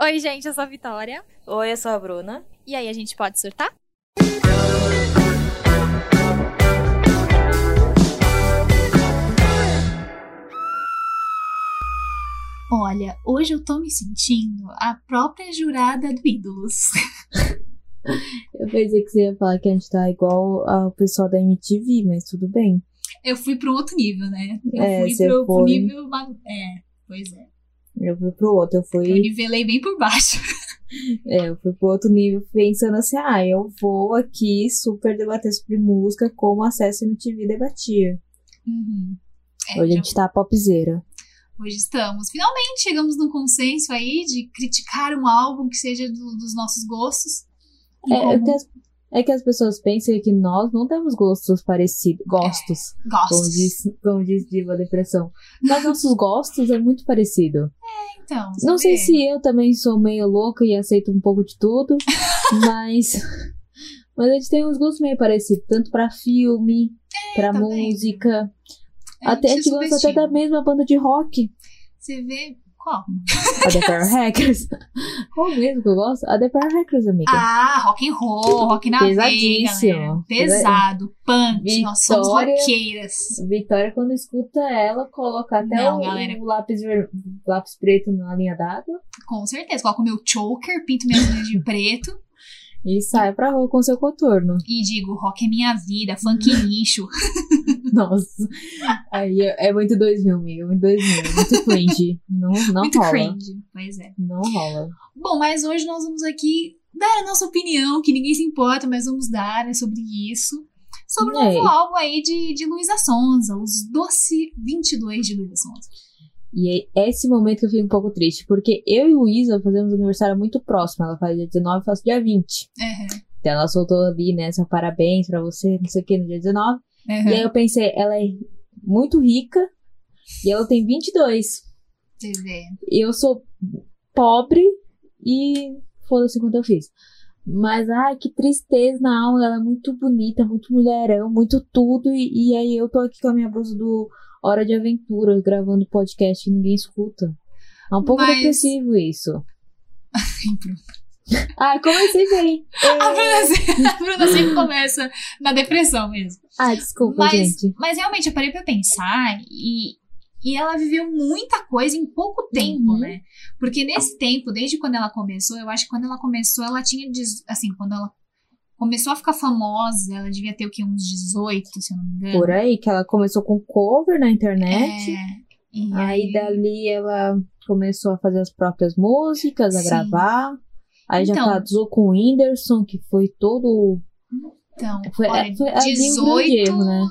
Oi, gente, eu sou a Vitória. Oi, eu sou a Bruna. E aí, a gente pode surtar? Olha, hoje eu tô me sentindo a própria jurada do Ídolos. Eu pensei que você ia falar que a gente tá igual ao pessoal da MTV, mas tudo bem. Eu fui pro outro nível, né? Eu É, fui pro, pro foi. nível. ma- É, pois é. Eu fui pro outro, eu Eu fui, nivelei bem por baixo. é, eu fui pro outro nível pensando assim, ah, eu vou aqui super debater sobre música como acesso MTV debatia. Uhum. É, Hoje a gente tá popzera. Hoje estamos. Finalmente chegamos num consenso aí de criticar um álbum que seja do- dos nossos gostos. É, é, como que as, é que as pessoas pensam que nós não temos gostos parecidos. Gostos, como gostos. diz, como diz Diva Depressão. Mas nossos gostos é muito parecido. Então, Não sei se eu também sou meio louca e aceito um pouco de tudo, mas. Mas a gente tem uns gostos meio parecidos, tanto pra filme, pra tá música. A até a gente gosta até subestima. da mesma banda de rock, Você vê qual? a The Power Hackers. Qual mesmo que eu gosto? A The Power Hackers, amiga. Ah, rock and roll, rock na Pesadíssimo. Pesado, punk, nós somos Vitória- roqueiras. Vitória, quando escuta ela, coloca até Não, o, galera. o lápis, lápis preto na linha d'água Com certeza. Coloco meu choker, pinto minhas unhas de preto e sai pra rua com seu coturno. e digo, rock é minha vida, funk lixo. Nossa. Aí é, muito 2000, amiga. Muito 2000. é Muito cringe. Não, não Muito rola. cringe. Pois é. Não rola. Bom, mas hoje nós vamos aqui dar a nossa opinião, que ninguém se importa, mas vamos dar né, sobre isso. Sobre o É. novo álbum aí de, de Luísa Sonza, os Doce 22 de Luísa Sonza. E é esse momento que eu fico um pouco triste, porque eu e Luísa fazemos aniversário muito próximo. Ela faz dia 19 eu faço dia 20. Uhum. Então ela soltou ali, né? Seu parabéns pra você, não sei o que, no dia 19. Uhum. E aí eu pensei, ela é muito rica e ela tem 22. Você vê. E eu sou pobre e foda-se quanto eu fiz. Mas, ai, que tristeza na alma. Ela é muito bonita, muito mulherão, muito tudo. E, e aí eu tô aqui com a minha blusa do Hora de Aventura, gravando podcast que ninguém escuta. É um pouco Mas- depressivo isso. Ai, comecei bem. A Bruna, se- a Bruna sempre começa na depressão mesmo. Ai, desculpa, Mas, gente. mas realmente eu parei pra pensar e, e ela viveu muita coisa em pouco tempo, Uhum. né? Porque nesse tempo, desde quando ela começou, eu acho que quando ela começou, ela tinha, assim, quando ela começou a ficar famosa, ela devia ter o quê? Uns 18, se eu não me engano. Por aí, que ela começou com cover na internet. É, e Aí dali ela começou a fazer as próprias músicas, a Sim. gravar. Aí já Então. casou com o Whindersson, que foi todo. Então, Foi- olha, foi ali um grande 18. erro, né?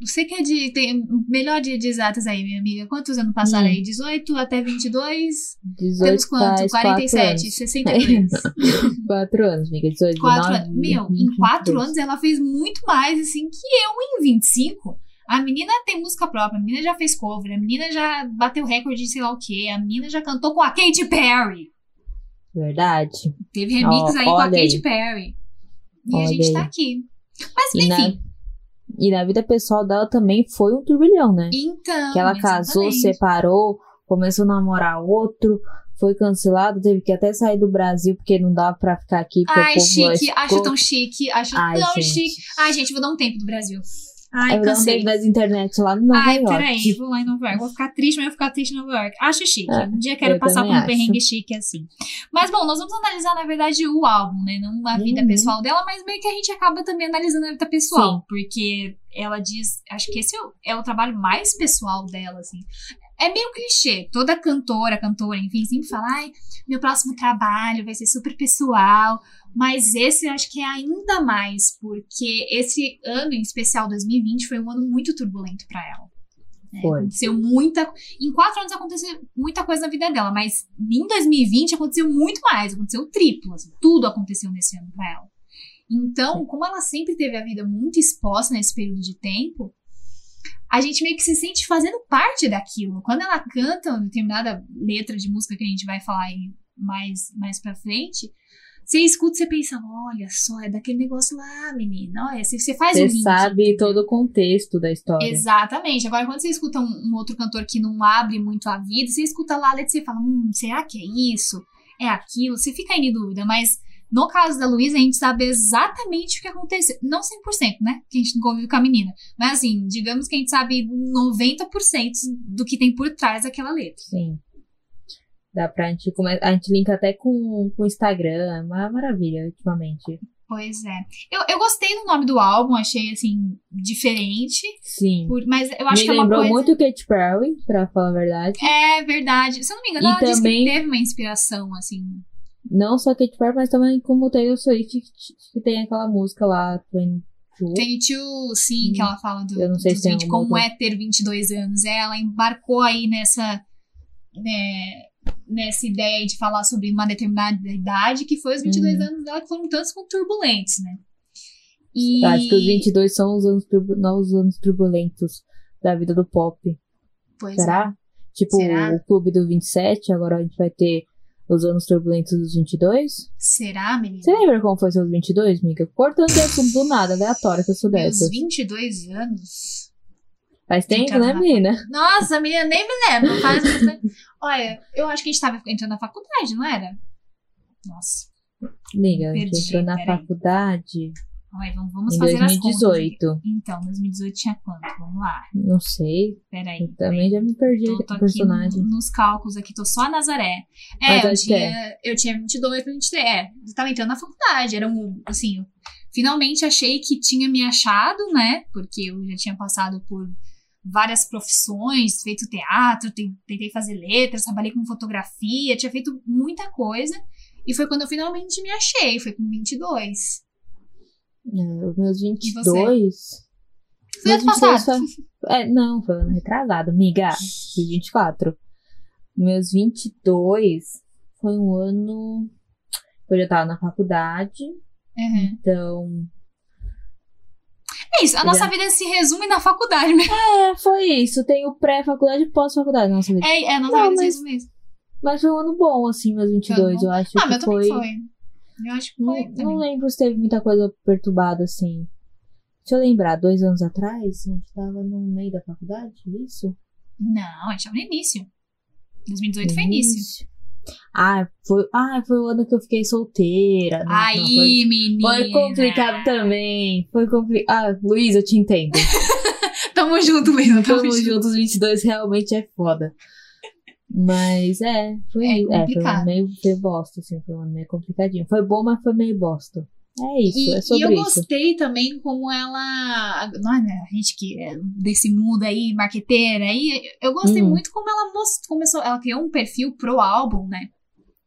Você que é de. Tem melhor de, de exatas aí, minha amiga. Quantos anos passaram Hum. aí? 18 até 22? 18 Temos quanto? faz 47, 62. 4 anos, amiga. 18, 4 19, anos. Meu, 20, em 4 22. anos ela fez muito mais, assim, que eu em 25. A menina tem música própria, a menina já fez cover, a menina já bateu recorde de sei lá o quê, a menina já cantou com a Katy Perry. Verdade. Teve remix Ó, aí com a. Katy Perry. E a Olha gente tá aqui. Mas, E na, enfim. e na vida pessoal dela também foi um turbilhão, né? Então. que ela casou, exatamente. separou, começou a namorar outro, foi cancelado, teve que até sair do Brasil porque não dava pra ficar aqui. Ai, chique, é acho tão chique, acho Ai, tão gente. chique. Ai, gente, vou dar um tempo do Brasil. Ai, Ai, eu cansei. das internet lá no Nova Ai, York. peraí, vou lá em Nova York. Vou ficar triste, mas vou ficar triste em Nova York. Acho chique. É, um dia quero passar por um acho. perrengue chique assim. Mas bom, nós vamos analisar, na verdade, o álbum, né? Não a vida Uhum. pessoal dela, mas meio que a gente acaba também analisando a vida pessoal. Porque ela diz. Acho que esse é o, é o trabalho mais pessoal dela, assim. É meio clichê. Toda cantora, cantora, enfim, sempre fala, ai, meu próximo trabalho vai ser super pessoal. Mas esse eu acho que é ainda mais, porque esse ano, em especial 2020, foi um ano muito turbulento pra ela. Foi. Aconteceu muita. Em quatro anos aconteceu muita coisa na vida dela, mas em 2020 aconteceu muito mais, aconteceu triplo. assim, tudo aconteceu nesse ano pra ela. Então, como ela sempre teve a vida muito exposta nesse período de tempo, a gente meio que se sente fazendo parte daquilo. Quando ela canta uma determinada letra de música que a gente vai falar aí mais, mais pra frente, você escuta e você pensa, olha só, é daquele negócio lá, menina. Olha, você, você faz o Você link. sabe todo o contexto da história. Exatamente. Agora, quando você escuta um, um outro cantor que não abre muito a vida, você escuta lá a letra e você fala, hum, será que é isso? é aquilo, você fica aí em dúvida, mas no caso da Luísa, a gente sabe exatamente o que aconteceu. Não 100%, né? Que a gente não convive com a menina. Mas assim, digamos que a gente sabe 90% do que tem por trás daquela letra. Sim. Dá pra gente começar. A gente linka até com o Instagram. É uma maravilha, ultimamente. Pois é. Eu, eu gostei do nome do álbum, achei assim, diferente. Sim. por- mas eu acho Me que é uma lembrou coisa. muito Katy Perry, pra falar a verdade. É verdade. Se eu não me engano, E ela disse também- que teve uma inspiração, assim. Não só Katy Perry, mas também como Taylor Swift, que, tem aquela música lá, 22. 22, sim, que ela fala do, Hum. Eu não sei se tem 20, alguma como outra. é ter 22 anos. É, Ela embarcou aí nessa, né, nessa ideia de falar sobre uma determinada idade, que foi os 22 Uhum. anos dela que foram tantos quanto turbulentos, né? E... Acho que os 22 são os anos novos anos turbulentos da vida do pop. Pois Será? Tipo, Será? o clube do 27, agora a gente vai ter os anos turbulentos dos 22. é. Será, menina? Você lembra como foi seus 22, amiga? Cortando de assunto do nada, aleatório, que eu sou Meus dessas. 22 anos. Faz tempo, né, menina? Nossa, menina, nem me lembro. Faz... Olha, eu acho que a gente tava entrando na faculdade, não era? Nossa. Amiga, a gente entrou na peraí. faculdade Olha, vamos, vamos em fazer as contas. 2018. Então, 2018 tinha quanto? Vamos lá. Não sei. Peraí. Eu também já me perdi Tô, tô personagem. no- nos cálculos aqui, tô só a Nazaré. Mas É, eu tinha, eu tinha 22 pra 23. É, eu tava entrando na faculdade. Era um, assim, finalmente achei que tinha me achado, né? Porque eu já tinha passado por várias profissões, feito teatro, te- tentei fazer letras, trabalhei com fotografia, tinha feito muita coisa. E foi quando eu finalmente me achei, foi com 22. É, os meus você? 22. Foi ano meus passado. foi- É, não, foi ano retrasado, amiga. Fiz 24. Meus 22 foi um ano. Eu já tava na faculdade, Uhum. então. É isso, a nossa vida se resume na faculdade mesmo. É, foi isso. Tem o pré-faculdade e pós-faculdade. Nossa, vida. É, é a nossa Não, vida se mas- resume isso. Mas foi um ano bom, assim, meus 22. bom. Eu acho Ah, que meu foi. também foi. Eu acho que Não, foi. não também. lembro se teve muita coisa perturbada, assim. Deixa eu lembrar, dois anos atrás, a gente tava no meio da faculdade, isso? Não, a gente tava no início. 2018 foi início. Ah, foi, ah, foi o ano que eu fiquei solteira. Não, não, Aí, foi, menina. foi complicado também. Foi complicado. Ah, Luiz, eu te entendo. Tamo junto, Luísa. Tamo, Tamo junto. juntos, 22 realmente é foda. Mas é, foi, É é, foi complicado. meio, meio bosta, assim, foi um ano meio complicadinho. Foi bom, mas foi meio bosta. É isso, E, é e sobre eu isso. gostei também como ela. Não, né, a gente que é desse mundo aí, marqueteira aí, eu gostei Hum. muito como ela most- começou. Ela criou um perfil pro álbum, né?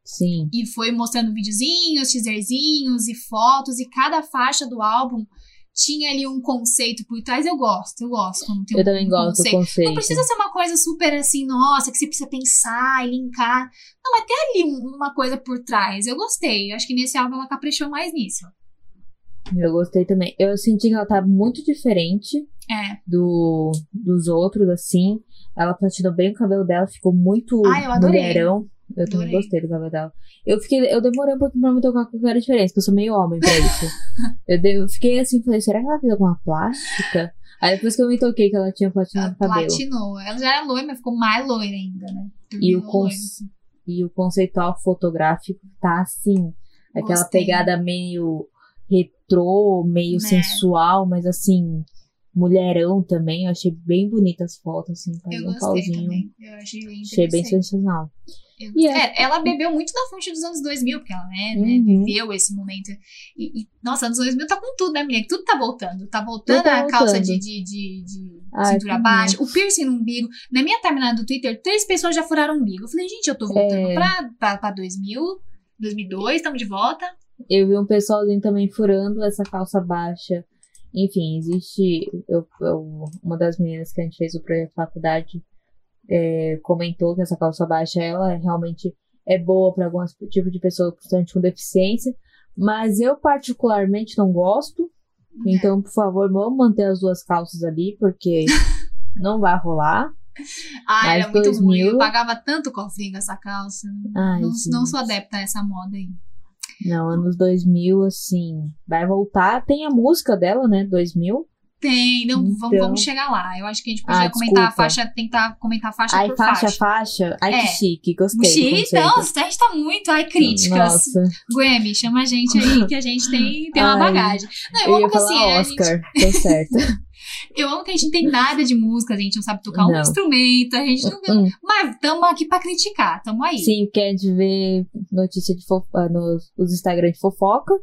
Sim. E foi mostrando videozinhos, teaserzinhos e fotos, e cada faixa do álbum tinha ali um conceito por trás. Eu gosto, eu gosto quando tem Eu um, também um gosto do conceito. conceito. Não precisa ser uma coisa super assim, nossa, que você precisa pensar e linkar. Não, mas tem ali um- uma coisa por trás. Eu gostei. Eu acho que nesse álbum ela caprichou mais nisso. Eu gostei também. Eu senti que ela tá muito diferente É. do, dos outros, assim. Ela platinou bem o cabelo dela, ficou muito Ah, eu adorei. mulherão. Eu também Adorei. gostei do cabelo dela. Eu fiquei, eu demorei um pouquinho pra me tocar com qualquer diferença, porque eu sou meio homem pra isso. eu, de- eu fiquei assim, falei, será que ela fez alguma plástica? Aí depois que eu me toquei que ela tinha Ela platinado o cabelo. platinou. Ela já era loira, mas ficou mais loira ainda, né? E o, con- e o conceitual fotográfico tá assim. Aquela Gostei. pegada meio retrô, meio Né. sensual, mas assim, mulherão também. Eu achei bem bonitas as fotos, assim, Eu um pauzinho. também. Eu achei bem Achei bem sensacional. Gostei. é- É, ela bebeu muito da fonte dos anos 2000, porque ela né, né, Uhum. viveu esse momento. E, e, nossa, anos 2000 tá com tudo, né, menina? Tudo tá voltando. Tá voltando tá a calça de, de, de, de Ai, cintura baixa, o piercing no umbigo. Na minha timeline do Twitter, três pessoas já furaram o umbigo. Eu falei, gente, eu tô voltando É. pra, pra, pra 2000, 2002, estamos de volta. Eu vi um pessoalzinho também furando essa calça baixa. Enfim, existe. Eu, eu- uma das meninas que a gente fez o projeto de faculdade é, comentou que essa calça baixa ela realmente é boa para alguns tipos de pessoa, principalmente com deficiência. Mas eu, particularmente, não gosto. É. Então, por favor, vamos manter as duas calças ali, porque não vai rolar. Ah, era muito 2000. ruim. Eu pagava tanto cofrinho essa calça. Ai, não, não sou adepta a essa moda aí. Não, anos 2000, assim, vai voltar. Tem a música dela, né? 2000. Tem, não, vamos, Então- vamos chegar lá. Eu acho que a gente podia Ah, comentar a faixa, tentar comentar faixa Ai, por faixa, faixa. faixa. Ai, É. que chique. Gostei. conceito. não, a gente tá muito. Ai, críticas. Nossa. Grammy, chama a gente aí que a gente tem, tem uma Ai, bagagem. Não, eu, Eu amo que assim, a gente, Oscar. Certo. eu amo que a gente não tem nada de música, a gente não sabe tocar um Não. instrumento, a gente não. Hum. Mas tamo aqui pra criticar, tamo aí. Sim, quer de ver notícia de fofoca nos os Instagram de fofoca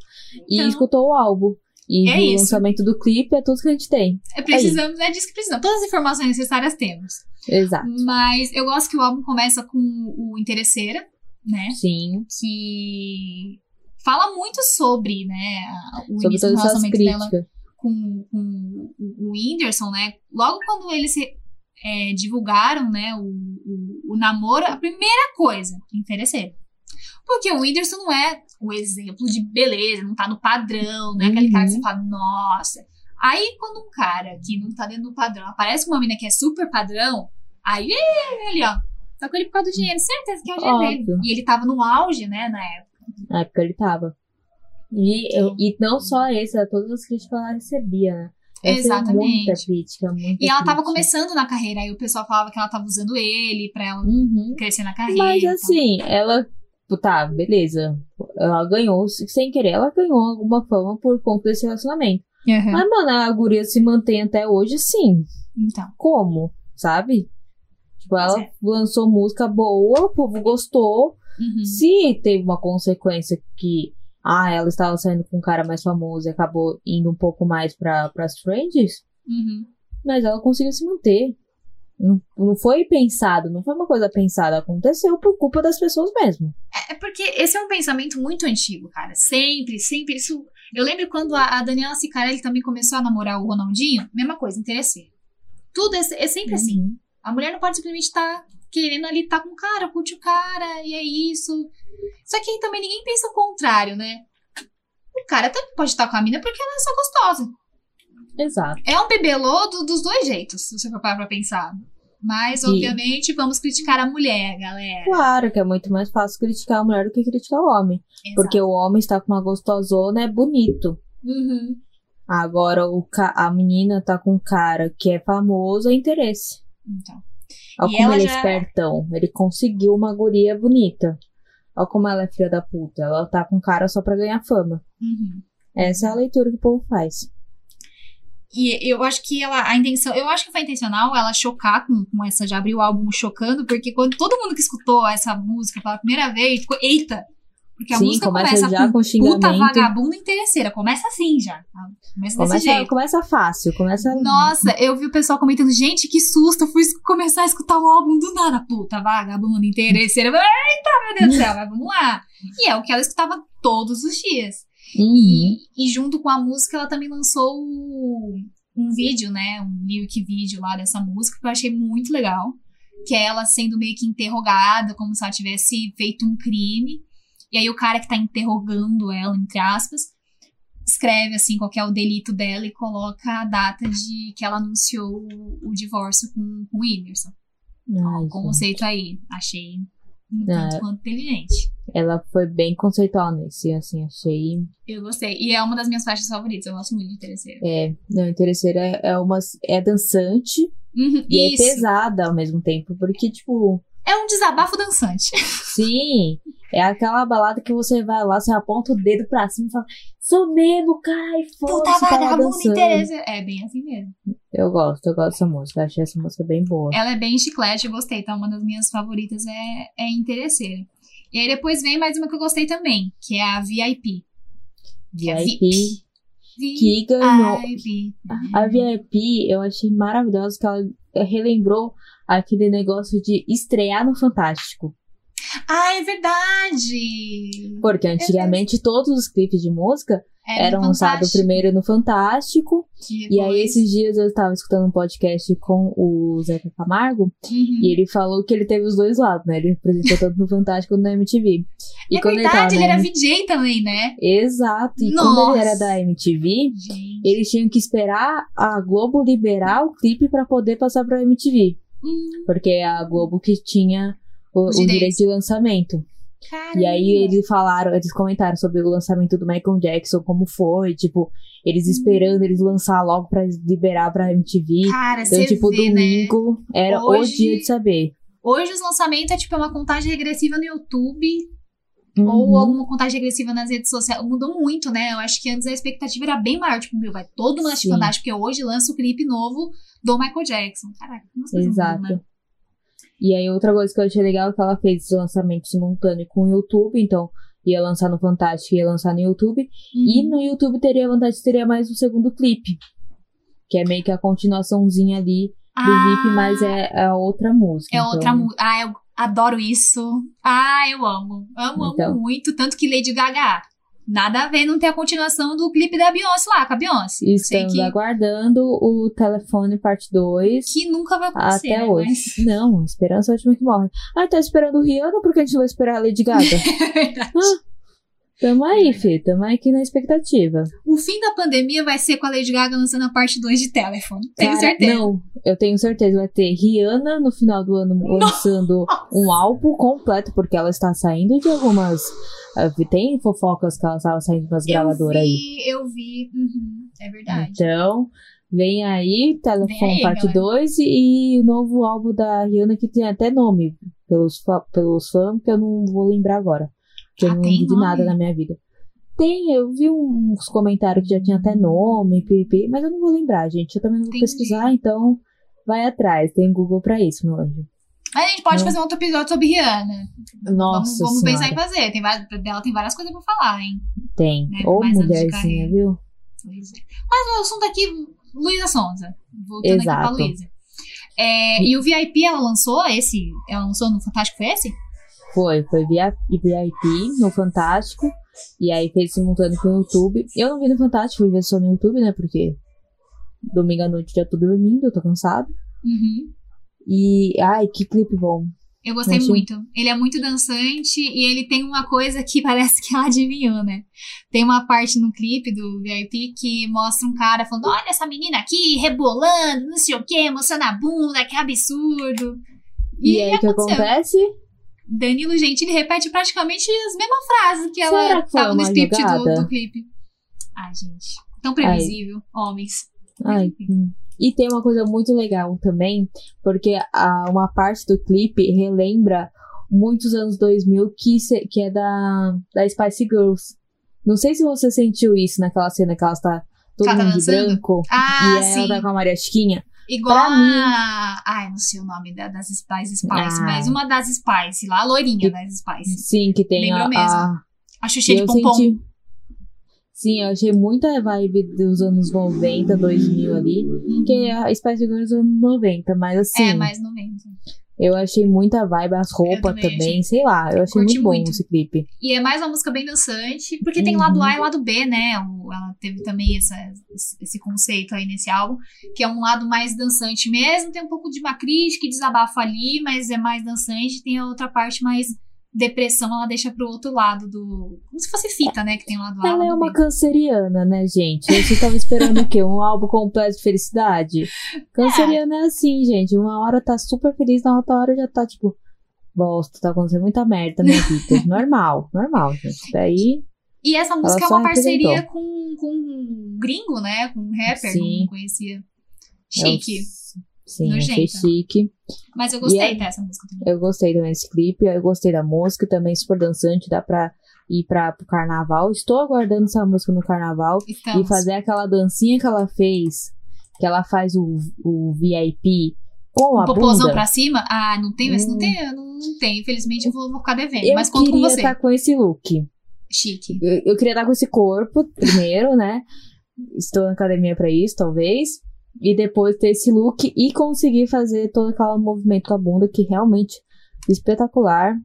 e Então. escutou o álbum. E É o lançamento do clipe é tudo que a gente tem. É, precisamos, é disso que precisamos. Todas as informações necessárias temos. Exato. Mas eu gosto que o álbum começa com o Interesseira, né? Sim. Que fala muito sobre, né, o Sobre início do relacionamento dela com, com o Whindersson, né? Logo quando eles é, divulgaram, né, o, o, o namoro, a primeira coisa, interesseiro. Porque o Whindersson não é o exemplo de beleza, não tá no padrão, não é aquele cara que você Uhum. fala, nossa. Aí quando um cara que não tá dentro do padrão aparece com uma mina que é super padrão, aí é, ele, ó, tá com ele por causa do dinheiro, certeza que é o dinheiro dele. E ele tava no auge, né, na época. Na época ele tava. E, Então. e não só esse, era todas as críticas que ela recebia, né? Fez Exatamente. Muita crítica, muita E ela tava crítica. começando na carreira, aí o pessoal falava que ela tava usando ele pra ela Uhum. crescer na carreira. Mas assim, ela. Tá, beleza. Ela ganhou, sem querer, ela ganhou alguma fama por conta desse relacionamento. Uhum. Mas, mano, a guria se mantém até hoje, sim. Então. Como? Sabe? Tipo, ela é. lançou música boa, o povo gostou. Uhum. Se teve uma consequência que, ah, ela estava saindo com um cara mais famoso e acabou indo um pouco mais pra, pras trends, Uhum. mas ela conseguiu se manter. Não, não foi pensado, não foi uma coisa pensada, aconteceu por culpa das pessoas mesmo. É porque esse é um pensamento muito antigo, cara. Sempre, sempre. Isso. Eu lembro quando a, a Daniela Sicarelli também começou a namorar o Ronaldinho, mesma coisa, interesseiro. Tudo é, é sempre assim. Uhum. A mulher não pode simplesmente estar querendo ali estar com o cara, curte o cara, e é isso. Só que aí também ninguém pensa o contrário, né? O cara também pode estar com a mina porque ela é só gostosa. Exato. É um bebelô do- dos dois jeitos, se você for parar pra pensar. Mas, obviamente, vamos criticar a mulher, galera. Claro que é muito mais fácil criticar a mulher do que criticar o homem. Porque o homem está com uma gostosona, é bonito. Uhum. Agora o ca- a menina tá com um cara que é famoso, é interesse. Então. Olha como ele é já- espertão. Ele conseguiu uma guria bonita. Olha como ela é filha da puta. Ela tá com cara só pra ganhar fama. Uhum. Essa é a leitura que o povo faz. E eu acho que ela, a intenção, eu acho que foi intencional ela chocar com, com essa, já abriu o álbum chocando, porque quando todo mundo que escutou essa música pela primeira vez, ficou, eita! Porque a Sim, música começa começa, já com, com puta vagabunda interesseira, começa assim já, tá? começa desse Começa, jeito. começa fácil. Começa. Nossa, eu vi o pessoal comentando, gente, que susto, eu fui começar a escutar o álbum do nada, puta, vagabunda, interesseira, eita, meu Deus do céu, mas vamos lá. E é o que ela escutava todos os dias. Uhum. E, e junto com a música, ela também lançou um vídeo, né? Um lyric vídeo lá dessa música, que eu achei muito legal. Que é ela sendo meio que interrogada, como se ela tivesse feito um crime. E aí o cara que tá interrogando ela, entre aspas, escreve assim qual que é o delito dela e coloca a data de que ela anunciou o, o divórcio com, com o Whindersson. Ai, O conceito aí. Achei um tanto quanto inteligente. Ela foi bem conceitual nesse, assim, achei. Eu gostei. E é uma das minhas faixas favoritas. Eu gosto muito de Interesseira. É, não, interesseira é, é uma. É dançante Uhum, e isso. é pesada ao mesmo tempo. Porque, tipo, É um desabafo dançante. sim, é aquela balada que você vai lá, você aponta o dedo pra cima e fala, sou mesmo, Puta foda-se, vagabunda dançando. É bem assim mesmo. Eu gosto, eu gosto dessa música, achei essa música bem boa. Ela é bem chiclete, eu gostei. Tá? Uma das minhas favoritas é, é interesseira. E aí depois vem mais uma que eu gostei também, que é a VIP. que é VIP, que ganhou. VIP. A VIP, eu achei maravilhosa que ela relembrou aquele negócio de estrear no Fantástico. Ah, é verdade! Porque antigamente todos os clipes de música Era eram lançados primeiro no Fantástico. E aí, esses dias eu estava escutando um podcast com o Zeca Camargo. Uhum. E ele falou que ele teve os dois lados, né? Ele apresentou tanto no Fantástico quanto na MTV. E é verdade, ele, ele era. VJ também, né? Exato. E quando ele era Nossa. da MTV, Gente. eles tinham que esperar a Globo liberar o clipe pra poder passar pra MTV. Hum, Porque é a Globo que tinha o, Os o direito de lançamento. Caramba. E aí eles falaram, eles comentaram sobre o lançamento do Michael Jackson, como foi, tipo, eles Hum. esperando eles lançar logo pra liberar pra MTV. Cara, Então, tipo, vê, né? domingo era Hoje- o dia de saber. Hoje os lançamentos é tipo uma contagem regressiva no YouTube Uhum. ou alguma contagem regressiva nas redes sociais. Mudou muito, né? Eu acho que antes a expectativa era bem maior. Tipo, meu, vai todo mundo assistir Sim. Fantástico, porque hoje lança o clipe novo do Michael Jackson. Caraca, as coisas mudam, Exato. né? E aí outra coisa que eu achei legal é que ela fez esse lançamento simultâneo com o YouTube, então ia lançar no Fantástico e ia lançar no YouTube. E Uhum. no YouTube teria a vantagem, teria mais um segundo clipe. Que é meio que a continuaçãozinha ali do VIP, mas é, é outra música. É então- outra música. Ah, eu adoro isso. Ah, eu amo. Amo, Então. amo muito. Tanto que Lady Gaga. Nada a ver não ter a continuação do clipe da Beyoncé lá, com a Beyoncé. Sei Estamos que, aguardando o Telefone Parte 2. que nunca vai acontecer. Até né? hoje. Mas- Não, esperança é a última que morre. Ah, tá esperando o Rihanna, porque a gente vai esperar a Lady Gaga? É verdade. Tamo aí, Fê. Tamo aqui na expectativa. O fim da pandemia vai ser com a Lady Gaga lançando a parte 2 de Telephone. Tenho Cara, certeza. Não, eu tenho certeza. Vai ter Rihanna no final do ano lançando um álbum completo, porque ela está saindo de algumas. ah, Tem fofocas que ela estava saindo das eu gravadoras aí. vi, eu vi. Uhum, é verdade. Então, vem aí, Telefone Vem Parte galera. 2 e o novo álbum da Rihanna que tem até nome pelos, pelos fãs, que eu não vou lembrar agora. Que eu Ah, não tem lembro de nome? nada na minha vida. Tem, eu vi uns comentários que já tinha até nome, pipi, mas eu não vou lembrar, gente. Eu também não vou Entendi. pesquisar, então vai atrás. Tem Google pra isso, meu anjo. A gente pode Não. fazer um outro episódio sobre Rihanna. Nossa vamos, vamos pensar em fazer. Tem várias, dela tem várias coisas pra falar, hein? Tem. né, Ou mulherzinha, viu? Mas o assunto aqui, Luísa Sonza. Voltando aqui Exato. pra Luísa. É, e o VIP ela lançou esse? Ela lançou no Fantástico foi esse? Foi, foi via VIP no Fantástico. E aí fez simultâneo com o YouTube. Eu não vi no Fantástico, fui ver só no YouTube, né? Porque domingo à noite já tô dormindo, eu tô cansado. Uhum. E, ai, que clipe bom. Eu gostei muito. Ele é muito dançante e ele tem uma coisa que parece que ela adivinhou, né? Tem uma parte no clipe do VIP que mostra um cara falando: Olha essa menina aqui rebolando, não sei o que, mostrando a bunda, que absurdo. E, aí, o que aconteceu. acontece? Danilo Gentili repete praticamente as mesmas frases que ela Será que tava no script do, do clipe. Ai, gente. Tão previsível, homens. Ai, hum. E tem uma coisa muito legal também, porque a, uma parte do clipe relembra muitos anos 2000 que, se- que é da, da Spice Girls. Não sei se você sentiu isso naquela cena que ela está todo Ela tá mundo de branco. Ah, e aí sim. ela tá com a Maria Chiquinha. Igual pra mim- a. Ai, não sei o nome da- das Spice Spice, Ah. mas uma das Spice lá, a loirinha das Spice. Sim, que tem Lembrou a, mesmo. a, A Xuxa de pompom. senti. Sim, eu achei muita vibe dos anos 90, 2000 ali. Uhum. Que a Spice Girls dos anos 90, mas assim. É, não lembro. Eu achei muita vibe, as roupas também também, sei lá. Eu achei Curti muito bom muito. esse clipe. E é mais uma música bem dançante, porque tem Uhum. lado A e lado B, né? Ela teve também essa, esse conceito aí nesse álbum, que é um lado mais dançante mesmo. Tem um pouco de uma crítica e desabafo ali, mas é mais dançante. Tem a outra parte mais depressão, ela deixa pro outro lado do. Como se fosse fita, né? Que tem lado A e Ela é lado uma canceriana, né, gente? Você tava esperando o quê? Um álbum completo de felicidade? Canceriana é assim, gente. Uma hora tá super feliz, na outra hora já tá tipo. Bosta, tá acontecendo muita merda na minha vida. normal, normal, gente. Daí. E essa música é uma parceria com, com um gringo, né? Com um rapper, Sim. não conhecia. é o-. Sim, achei chique. Mas eu gostei é- dessa música também. Eu gostei também desse clipe, eu gostei da música, também super dançante, dá pra ir pra, pro carnaval. Estou aguardando essa música no carnaval Estamos. e fazer aquela dancinha que ela fez, que ela faz o, o VIP com a popozão bunda. pra cima? Ah, não tem, esse não Hum. tem, não, não tem. Infelizmente eu vou, vou ficar devendo. Eu mas conto com queria você. estar com esse look. Chique. Eu, eu queria estar com esse corpo primeiro, né? Estou na academia pra isso, talvez. E depois ter esse look e conseguir fazer todo aquele movimento com a bunda, que realmente é espetacular.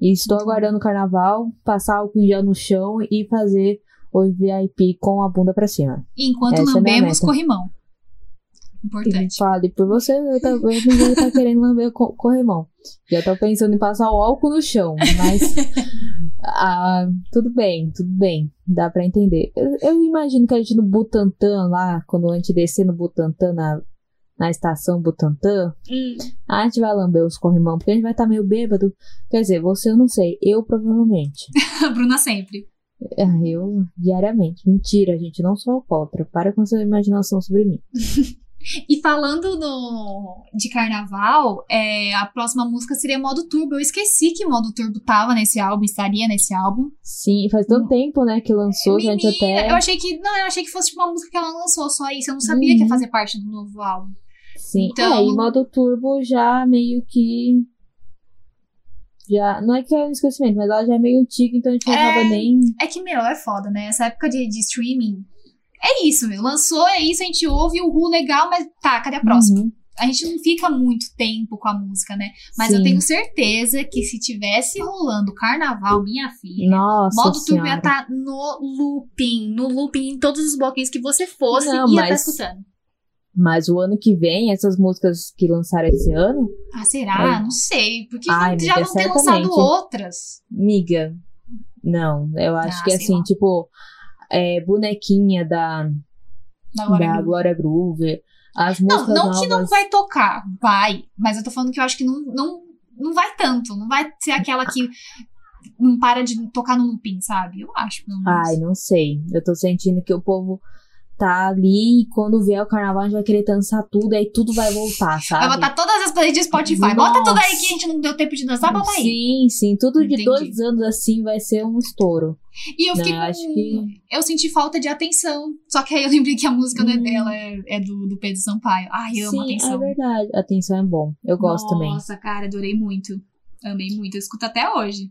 E estou aguardando o carnaval, passar álcool em gel no chão e fazer o VIP com a bunda pra cima. Enquanto Essa é lambemos, meta. corrimão. E Importante. fale por você, eu, tá, não vou estar querendo lamber o co- corrimão. Já tô pensando em passar o álcool no chão, mas. ah, tudo bem, tudo bem. Dá pra entender. Eu, eu imagino que a gente no Butantã lá, quando a gente descer no Butantã na, na estação Butantã, Hum. a gente vai lamber os corrimão, porque a gente vai estar meio bêbado. Quer dizer, você eu não sei, eu provavelmente. A Bruna sempre. Ah, Eu diariamente. Mentira, gente, não sou alcoólatra. Para com essa imaginação sobre mim. E falando no, de carnaval, é, a próxima música seria Modo Turbo. Eu esqueci que Modo Turbo tava nesse álbum, estaria nesse álbum. Sim, faz tanto tempo, né, que lançou, que a gente Menina, até. eu achei que. Não, eu achei que fosse tipo uma música que ela lançou só isso. Eu não sabia que ia Uhum. fazer parte do novo álbum. Sim. Então- É, e modo turbo já meio que. Já. Não é que é um esquecimento, mas ela já é meio antiga, então a gente não É. acaba nem. É que, meu, é foda, né? Essa época de, de streaming. É isso, meu. Lançou, é isso, a gente ouve o Ru legal, mas tá, cadê a próxima? Uhum. A gente não fica muito tempo com a música, né? Mas eu Sim. tenho certeza que se tivesse rolando carnaval, minha filha. Nossa. Modo turbo ia estar no looping, no looping em todos os bloquinhos que você fosse, Não, ia estar mas- escutando. Mas o ano que vem, essas músicas que lançaram esse ano, Ah, será? É. Não sei. Porque Ai, já amiga, vão ter lançado outras. miga. Não, eu acho Ah, que assim, lá. tipo, é, bonequinha da, Da Glória da Groove. Glória Groover. As Não, músicas não novas. que não vai tocar, vai. Mas eu tô falando que eu acho que não, não, não vai tanto. Não vai ser aquela que não para de tocar no looping, sabe? Eu acho, pelo menos. Ai, não sei. Eu tô sentindo que o povo tá ali e quando vier o carnaval a gente vai querer dançar tudo, aí tudo vai voltar, sabe? Vai botar todas as playlists do Spotify. Bota tudo aí que a gente não deu tempo de dançar, bota aí. Sim, sim. Tudo de Entendi. dois anos assim vai ser um estouro. E eu Não, fiquei eu com... acho que- Eu senti falta de atenção. Só que aí eu lembrei que a música não é Hum. dela, é, é do, do Pedro Sampaio. Ai, eu amo sim, atenção. é verdade. Atenção é bom. Eu gosto também. Nossa, cara, adorei muito. Amei muito. Eu escuto até hoje.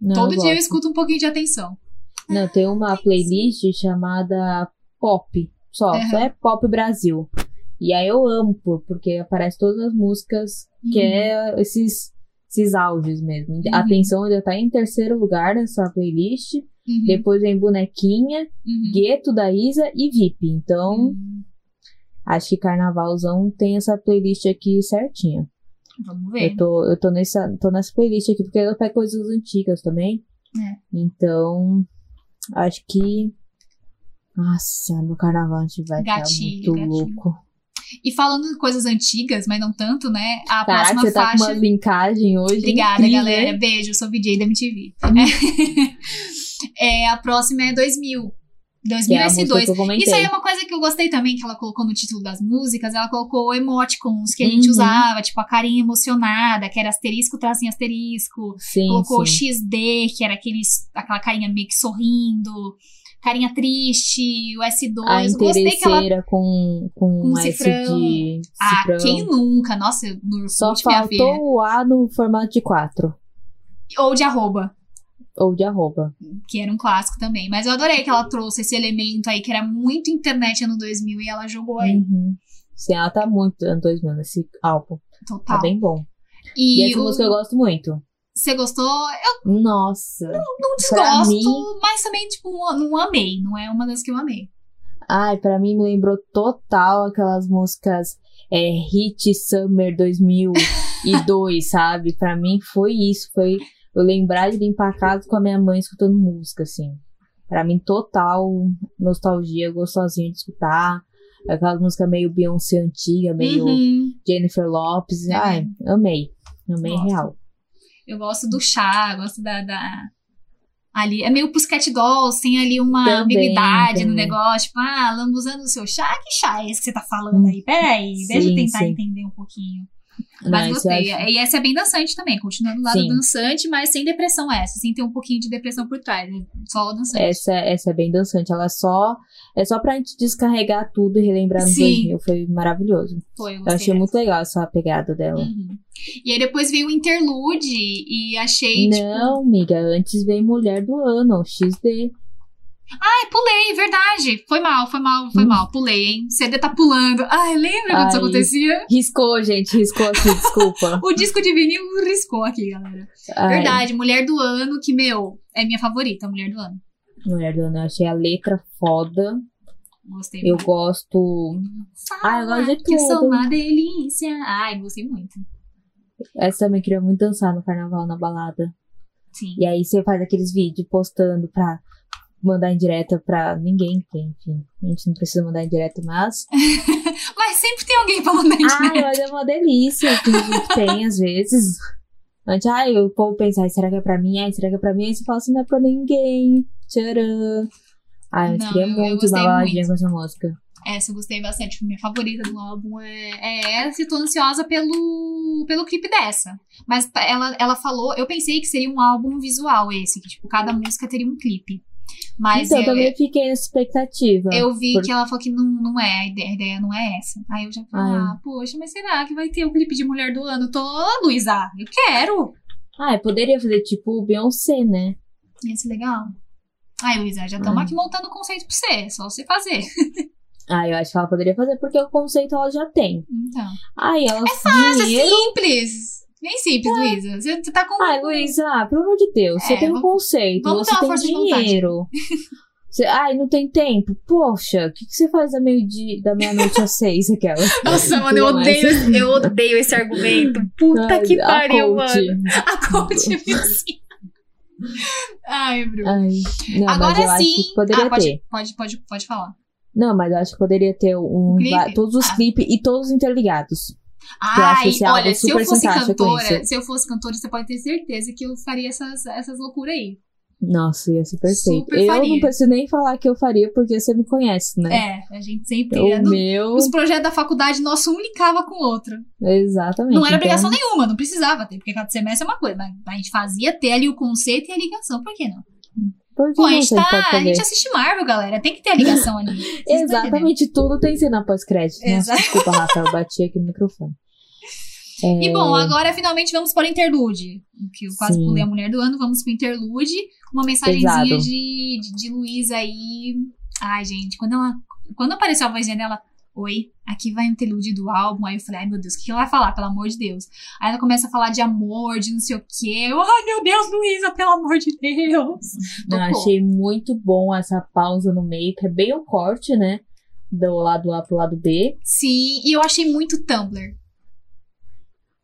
Não, Todo eu dia eu gosto. escuto um pouquinho de atenção. Não, tem uma playlist chamada Pop. Só, Aham. só é Pop Brasil. E aí eu amo, porque aparece todas as músicas que Uhum. é esses, esses áudios mesmo. Uhum. Atenção ainda tá em terceiro lugar nessa playlist. Uhum, Depois vem Bonequinha, uhum. Gueto da Isa e VIP. Então, Hum, acho que Carnavalzão tem essa playlist aqui certinha. Vamos ver. Eu tô, eu tô nessa, tô nessa playlist aqui, porque ela pega coisas antigas também. É. Então, acho que. Nossa, no carnaval a gente vai Gatilho, muito gatilho. louco. E falando de coisas antigas, mas não tanto, né? A Caraca, próxima você tá com faixa. uma linkagem hoje. Obrigada, incrível, galera. Beijo, eu sou VJ da MTV. É, a próxima é 2000. Que é a 2002. música que eu comentei. Isso aí é uma coisa que eu gostei também, que ela colocou no título das músicas. Ela colocou emoticons que a gente Uhum. usava, tipo a carinha emocionada, que era asterisco, tracinho asterisco. Sim, colocou sim. XD, que era aqueles, aquela carinha meio que sorrindo. Carinha triste, o S2. A eu gostei que ela. com, com Com um cifrão. de Ah, cifrão. quem nunca? Nossa, no Só minha faltou o A no formato de 4. Ou de arroba. Ou de arroba. que era um clássico também. Mas eu adorei que ela trouxe esse elemento aí, que era muito internet ano 2000, e ela jogou aí. Uhum. Sim, ela tá muito ano 2000 nesse álbum. Total. Tá bem bom. E, E, essa o- música eu gosto muito. Você gostou? Eu Nossa. não Pra desgosto, mim- mas também, tipo, não, não amei. Não é uma das que eu amei. Ai, pra mim me lembrou total aquelas músicas é, Hit Summer 2002, sabe? Pra mim foi isso, foi eu lembrar de limpar a casa com a minha mãe escutando música, assim. Pra mim, total nostalgia, gostosinho de escutar. Aquelas músicas meio Beyoncé antiga, meio Uhum. Jennifer Lopes. É. Ai, amei. Amei Gosto. real. Eu gosto do chá, gosto da. da- Ali, é meio Pussycat Dolls, tem ali uma Também, ambiguidade no também. negócio, tipo, ah, lambuzando o seu chá, que chá é esse que você tá falando aí? Peraí, deixa eu Sim, tentar sim. entender um pouquinho. Mas isso eu gostei. acho- E essa é bem dançante também, continuando o lado Sim. dançante, mas sem depressão essa, sem ter um pouquinho de depressão por trás, né? só dançante. Essa, essa é bem dançante. Ela é só. É só pra gente descarregar tudo e relembrar no Sim. 2000. Foi maravilhoso. Foi, eu Eu achei dessa. muito legal essa pegada dela. Uhum. E aí depois veio o interlude e achei, tipo, Não, amiga, antes veio Mulher do Ano, XD. Ai, pulei, verdade. Foi mal, foi mal, foi Hum. mal, pulei, hein? CD tá pulando. Ai, lembra quando isso Ai. acontecia? Riscou, gente, riscou aqui, desculpa. O disco de vinil riscou aqui, galera. Ai, Verdade, Mulher do Ano, que, meu, é minha favorita, Mulher do Ano. Mulher do Ano, eu achei a letra foda. Gostei Eu muito. gosto. Ah, eu gosto de Que eu sou tudo. uma delícia. Ai, gostei muito. Essa também queria muito dançar no carnaval, na balada. Sim. E aí você faz aqueles vídeos postando pra mandar indireta pra ninguém, porque, enfim, a gente não precisa mandar indireta, mas. Mas sempre tem alguém pra mandar indireta. Ai, mas é uma delícia que a gente tem, às vezes. Antes, ai, o povo pensa, será que é pra mim? Ai, será que é pra mim? Aí você fala assim, não é pra ninguém. Tcharam. Ai, eu Não, queria eu muito uma baladinha com essa música. Essa eu gostei bastante. Minha favorita do álbum é, é essa e tô ansiosa pelo, pelo clipe dessa. Mas ela, ela falou, eu pensei que seria um álbum visual esse, que tipo, cada música teria um clipe. Mas então, eu, também fiquei nessa expectativa. eu vi por- que ela falou que não, não é, a ideia, a ideia não é essa. Aí eu já falei, Ai. ah, poxa, mas será que vai ter o clipe de Mulher do Ano? Tô, Luísa, eu quero. Ah, eu poderia fazer tipo o Beyoncé, né? Ia ser legal. Ai, Luísa, já estamos Ai. aqui montando o conceito pra você, é só você fazer. Ah, eu acho que ela poderia fazer porque o conceito ela já tem. Então. Ai, ela É fácil, dinheiro. simples. Bem simples, Luísa. Você você tá com. Ai, Luísa, ah, pelo amor de Deus, você É, tem um conceito, vamos você tem dinheiro. Você, ai, não tem tempo? Poxa, o que, que você faz da meio-dia, da meia-noite às seis, aquela? Nossa, mano, eu mais. odeio, eu odeio esse argumento. Puta Ai, que pariu, coach. mano. A coach me. Ai, Bruno. Ai, não, Agora sim. poderia ah, pode, ter. pode, pode, pode falar. Não, mas eu acho que poderia ter um, va- todos os Ah. clipes e todos interligados. Ai, olha, se eu super fosse cantora, se eu fosse cantora, você pode ter certeza que eu faria essas, essas loucuras aí. Nossa, ia ser perfeito. Super eu faria. não preciso nem falar que eu faria, porque você me conhece, né? É, a gente sempre. O é, no- meu. Os projetos da faculdade, nosso um linkava com o outro. Exatamente. Não era obrigação então, nenhuma, não precisava ter, porque cada semestre é uma coisa. Mas a gente fazia ter ali o conceito e a ligação, por que não? Por Pô, a gente, tá, a gente assiste Marvel, galera. Tem que ter a ligação ali. Exatamente, tudo tem cena pós-crédito. Exato. desculpa, Rafa, eu bati aqui no microfone. É, E bom, agora finalmente vamos para o interlude. Que eu quase Sim. pulei a mulher do ano, vamos pro interlude. Uma mensagenzinha Pesado. de, de, de Luísa aí. Ai, gente, quando ela. Quando apareceu a vozinha dela, oi, aqui vai o interlude do álbum. Aí eu falei, ai meu Deus, o que ela vai falar, pelo amor de Deus? Aí ela começa a falar de amor, de não sei o quê. Eu, ai meu Deus, Luísa, pelo amor de Deus. Não, achei muito bom essa pausa no meio, que é bem o corte, né? Do lado A pro lado B. Sim, e eu achei muito Tumblr.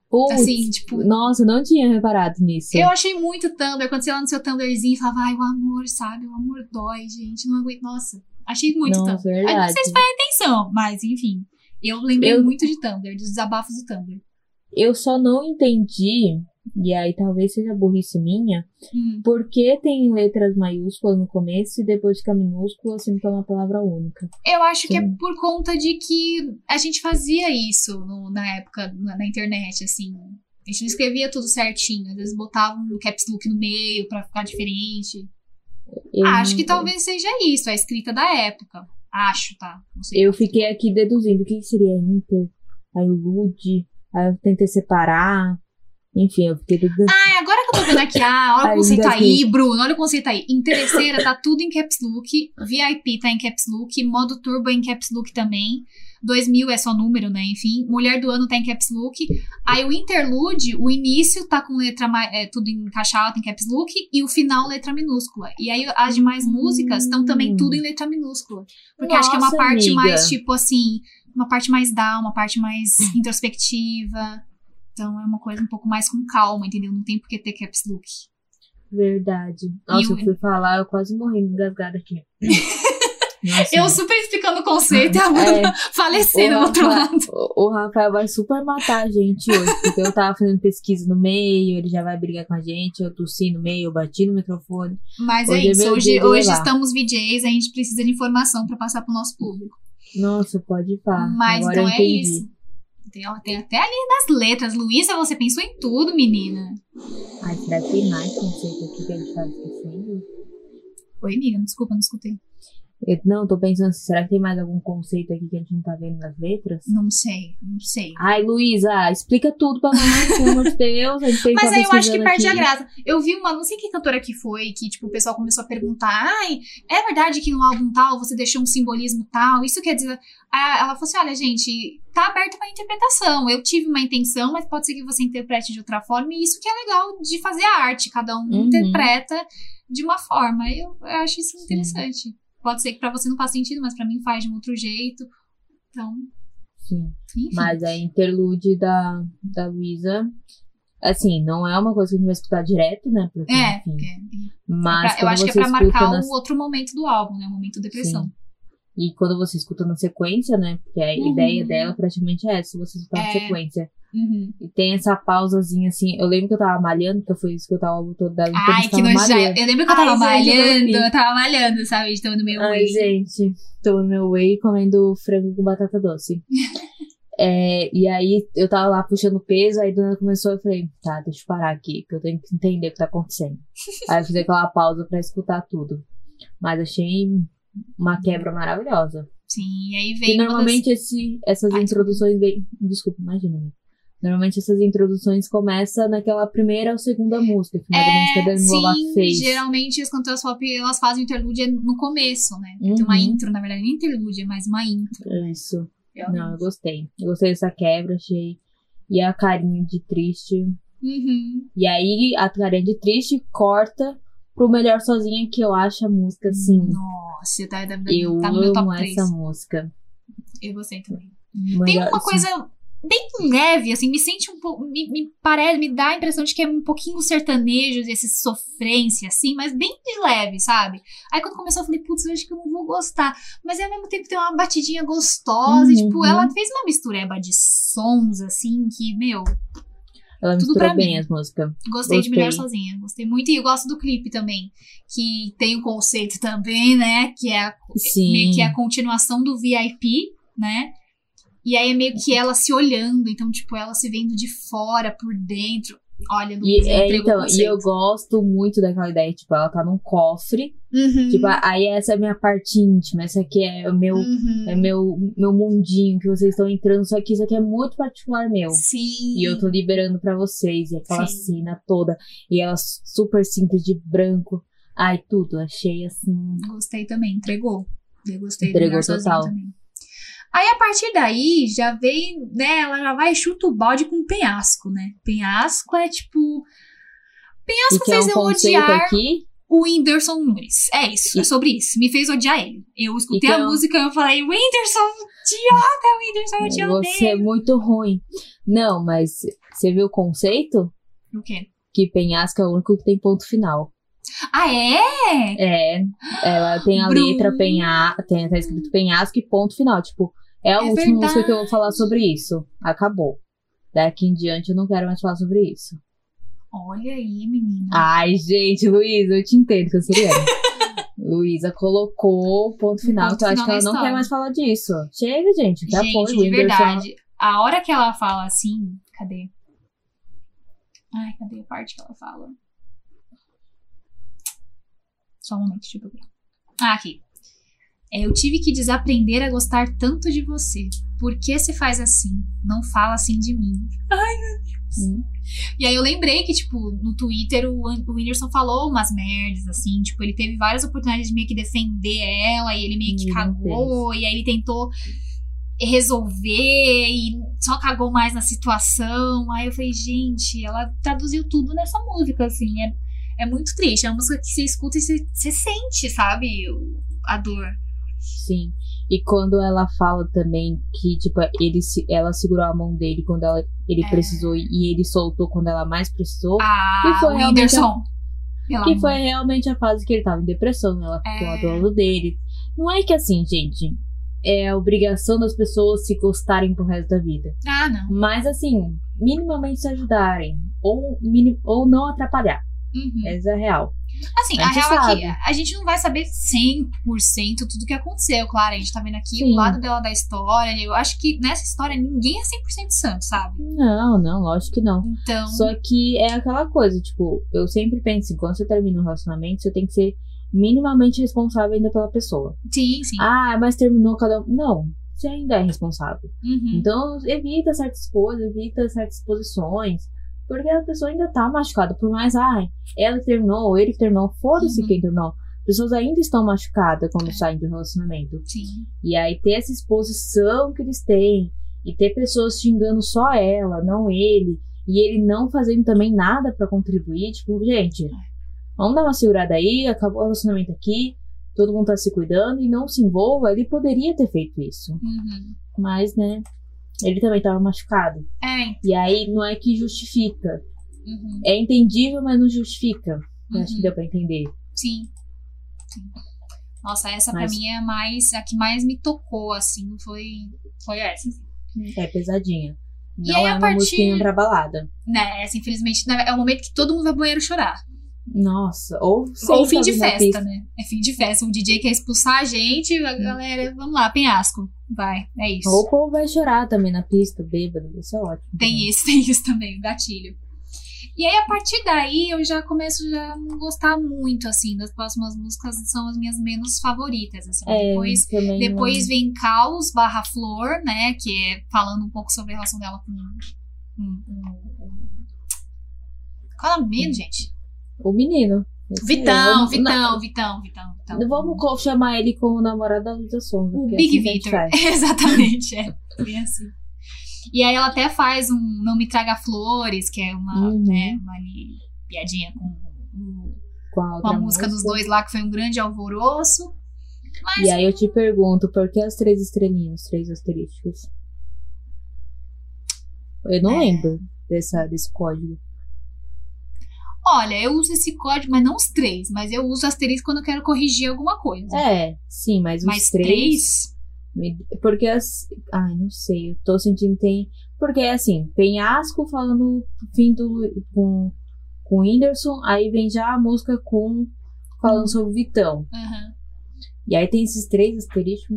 Putz, Assim, tipo, Nossa, eu não tinha reparado nisso. Eu achei muito Tumblr, quando você lá no seu Tumblrzinho e falava, ai, o amor, sabe? O amor dói, gente, não aguento. Nossa, achei muito Nossa, Tumblr. Verdade. não sei se foi a intenção, mas enfim. Eu lembrei Eu- muito de Tumblr, dos desabafos do Tumblr. Eu só não entendi, e aí talvez seja burrice minha, Hum. por que tem letras maiúsculas no começo e depois fica minúscula sempre é uma palavra única. Eu acho que é Sim. por conta de que a gente fazia isso no- na época, na, na internet, assim. A gente não escrevia tudo certinho. Às vezes botava um caps look no meio pra ficar diferente. Eu, acho que talvez seja isso, a escrita da época. Acho, tá? Eu fiquei aqui deduzindo o que seria Inter, aí o Lud, aí eu tentei separar. Enfim, eu fiquei deduzindo. Ai, agora que eu tô vendo aqui, ah, olha o conceito ainda aí, Bruno, olha o conceito aí. Interesseira tá tudo em caps look, VIP tá em caps look, modo turbo é em caps look também. 2000 é só número, né? Enfim, mulher do ano tá em caps look. Aí o interlude, o início tá com letra é, tudo em caixa alta em caps look e o final letra minúscula. E aí as demais músicas estão também tudo em letra minúscula. Porque acho que é uma Nossa, parte amiga. mais tipo assim, uma parte mais down, uma parte mais introspectiva. Então é uma coisa um pouco mais com calma, entendeu? Não tem por que ter caps look. Verdade. Nossa, o- eu fui falar, eu quase morri engasgada aqui. Nossa, Eu super explicando o conceito e a Bruna É. falecendo do outro lado. O, o Rafael vai super matar a gente hoje, porque eu tava fazendo pesquisa no meio, ele já vai brigar com a gente, eu tossi no meio, eu bati no microfone. Mas Hoje é é isso, meu hoje, hoje estamos VJs, a gente precisa de informação pra passar pro nosso público. Nossa, pode ir pá. Mas Agora então é isso. Tem, ela tem até ali nas letras. Luísa, você pensou em tudo, menina. Ai, será que tem mais conceito aqui que a gente tá esquecendo? Oi, amiga, desculpa, não escutei. Eu- não, tô pensando, assim, será que tem mais algum conceito aqui que a gente não tá vendo nas letras? Não sei, não sei. Ai, Luísa, explica tudo pra nós, pelo amor de Deus. A Mas tá aí eu acho que perde a aqui. graça. Eu vi uma, não sei que cantora que foi, que tipo, o pessoal começou a perguntar: ai, é verdade que no álbum tal você deixou um simbolismo tal? Isso quer dizer. Ela falou assim: olha, gente, tá aberto pra interpretação. Eu tive uma intenção, mas pode ser que você interprete de outra forma, e isso que é legal de fazer a arte. Cada um Uhum. interpreta de uma forma. Eu, eu acho isso Sim. interessante. Pode ser que pra você não faça sentido, mas pra mim faz de um outro jeito. Então, Sim. enfim. Mas a interlude da, da Luísa Assim, não é uma coisa que a gente vai escutar direto, né? Porque, É, enfim. é. Mas pra- eu acho que é pra marcar nas- o outro momento do álbum, né? O momento depressão. Sim. E quando você escuta na sequência, né? Porque a Uhum. ideia dela praticamente é essa, você escutar na É. sequência. Uhum. E tem essa pausazinha assim. Eu lembro que eu tava malhando, que eu fui escutar o álbum todo dela Ai, que tava nojento. malhando. Eu lembro que eu Ai, tava gente, eu malhando, eu tava malhando, sabe? Então, no meu Ai, whey. gente, tô no meu whey comendo frango com batata doce. É, e aí eu tava lá puxando peso, aí a dona começou, eu falei, tá, deixa eu parar aqui, que eu tenho que entender o que tá acontecendo. aí eu fiz aquela pausa pra escutar tudo. Mas achei uma quebra maravilhosa. Sim, e aí vem das- normalmente esse, essas Ai, introduções vêm. Desculpa, imagina. amiga. Normalmente essas introduções começam naquela primeira ou segunda música, que mais ou menos que a Demi fez. geralmente as cantoras pop, elas fazem o interlude no começo, né? Tem uma Uhum. intro, na verdade, nem interlude, é mais uma intro. Isso. realmente. Não, eu gostei. Eu gostei dessa quebra, achei. E a carinha de triste. Uhum. E aí, a carinha de triste corta pro Melhor Sozinha, que eu acho a música, assim. Nossa, tá, tá, Eu tá no meu top amo 3. essa música. Eu gostei também. Melhor- Tem uma coisa bem leve, assim, me sente um pouco. Me, me parece, me dá a impressão de que é um pouquinho sertanejo, esse sofrência, assim, mas bem de leve, sabe? Aí quando começou, eu falei, putz, eu acho que eu não vou gostar. Mas ao mesmo tempo tem uma batidinha gostosa, e, tipo, Uhum. ela fez uma mistureba de sons, assim, que, meu, Ela tudo mistura pra bem mim. as músicas. Gostei de Gostei. Melhor Sozinha. Gostei muito. E eu gosto do clipe também. Que tem o conceito também, né? Que é a, Sim. meio que é a continuação do VIP, né? E aí é meio que ela se olhando. Então, tipo, ela se vendo de fora, por dentro. Olha, Luiz, E, é, então, e eu gosto muito daquela ideia, tipo, ela tá num cofre. Uhum. Tipo, aí essa é a minha parte íntima, essa aqui é o meu, Uhum. é meu, meu mundinho que vocês estão entrando, só que isso aqui é muito particular meu. Sim. E eu tô liberando pra vocês. E aquela Sim. cena toda. E ela super simples de branco. Ai, tudo. Achei assim. Gostei também, entregou. Eu gostei Entregou total. também. Aí, a partir daí, já vem, né, ela já vai e chuta o balde com penhasco, né? Penhasco é tipo... Penhasco é fez um eu odiar aqui. o Whindersson Nunes. É isso, E- é sobre isso. Me fez odiar ele. Eu escutei E que a é música e eu falei, Whindersson, idiota, Whindersson, eu te Você é odeio. muito ruim. Não, mas você viu o conceito? O quê? Que penhasco é o único que tem ponto final. Ah, é? É. Ela tem a Bruno. letra penhasco. Tem, tá escrito penhasco e ponto final. Tipo, é a É última música que eu vou verdade. falar sobre isso. Acabou. Daqui em diante eu não quero mais falar sobre isso. Olha aí, menina. Ai, gente, Luísa, eu te entendo, canceriana. Luísa colocou o ponto final, que eu acho que ela na não quer história. mais falar disso. Chega, gente, já Gente, foi. De verdade. A hora que ela fala assim. Cadê? Ai, cadê a parte que ela fala? Só um momento, ver. Ah, aqui. É, eu tive que desaprender a gostar tanto de você. Por que se faz assim? Não fala assim de mim. Hum. E aí eu lembrei que, tipo, no Twitter o, o Whindersson falou umas merdas, assim, tipo, ele teve várias oportunidades de meio que defender ela, e ele meio que não cagou, e aí ele tentou resolver e só cagou mais na situação. Aí eu falei, gente, ela traduziu tudo nessa música, assim, é, é muito triste. É uma música que você escuta e você, você sente, sabe, a dor. Sim. E quando ela fala também que, tipo, ele, se- ela segurou a mão dele quando ela, ele É. precisou e ele soltou quando ela mais precisou. Ah, Que foi Whindersson. Que amor. foi realmente a fase que ele tava em depressão, ela ficou É. lado dele. Não é que assim, gente, é a obrigação das pessoas se gostarem pro resto da vida. Ah, não. Mas assim, minimamente se ajudarem. Ou, mini, ou não atrapalhar. Uhum. Essa é a real. Assim, A a, real é que sabe. a gente não vai saber 100% tudo que aconteceu. Claro, a gente tá vendo aqui Sim. o lado dela da história. Eu acho que nessa história ninguém é 100% santo, sabe? Não, não, lógico que não. Então, Só que é aquela coisa, tipo, eu sempre penso, quando você termina um relacionamento, você tem que ser minimamente responsável ainda pela pessoa. sim, sim. Ah, mas terminou cada um. Não, você ainda é responsável. Uhum. Então, evita certas coisas, evita certas posições. Porque a pessoa ainda tá machucada. Por mais, ai, ela que terminou, ou ele que terminou, foda-se Uhum. quem terminou. As pessoas ainda estão machucadas quando É. saem de um relacionamento. Sim. E aí ter essa exposição que eles têm, e ter pessoas xingando só ela, não ele, e ele não fazendo também nada pra contribuir, tipo, gente, vamos dar uma segurada aí, acabou o relacionamento aqui, todo mundo tá se cuidando e não se envolva. Ele poderia ter feito isso. Uhum. Mas, né, ele também tava machucado. É, E aí não é que justifica. Uhum. É entendível, mas não justifica. Eu Acho Uhum. que deu pra entender. Sim. Sim. Nossa, essa pra Mas- mim é a mais a que mais me tocou, assim, foi, foi essa. É pesadinha. E Não aí, é a uma partir- musiquinha pra balada. Né, essa, infelizmente, né, é o momento que todo mundo vai pro banheiro chorar. Nossa, ou Ou fim de festa, né? É fim de festa. O DJ quer expulsar a gente, a galera, vamos lá, penhasco. Vai, é isso. Ou o povo vai chorar também na pista, bêbado. Isso é ótimo. Tem isso, tem isso também, o gatilho. E aí, a partir daí, eu já começo já a não gostar muito, assim, das próximas músicas são as minhas menos favoritas, assim. É, Depois, depois vem Caos barra Flor, né, que é falando um pouco sobre a relação dela com... com- com- com- Qual é o nome gente? O menino. Vitão, vamos- Vitão, Vitão, Vitão, Vitão. Não, vamos chamar ele como namorado da Luísa Sonza. O Big assim. Exatamente, é. Bem assim. E aí ela até faz um Não Me Traga Flores, que é uma, Uhum. né, uma ali, piadinha com, o- Com a, com a música dos dois lá, que foi um grande alvoroço. Mas E aí eu te pergunto, por que as três estrelinhas, os três asterísticos? Eu não É. lembro dessa, desse código. Olha, eu uso esse código, mas não os três, mas eu uso asterisco quando eu quero corrigir alguma coisa. É, sim, mas os mas três. três? Porque as. Ai, não sei, eu tô sentindo que tem. Porque é assim, penhasco falando fim do. com, com o Whindersson, aí vem já a música com. falando sobre o Vitão. Aham. E aí tem esses três asteriscos.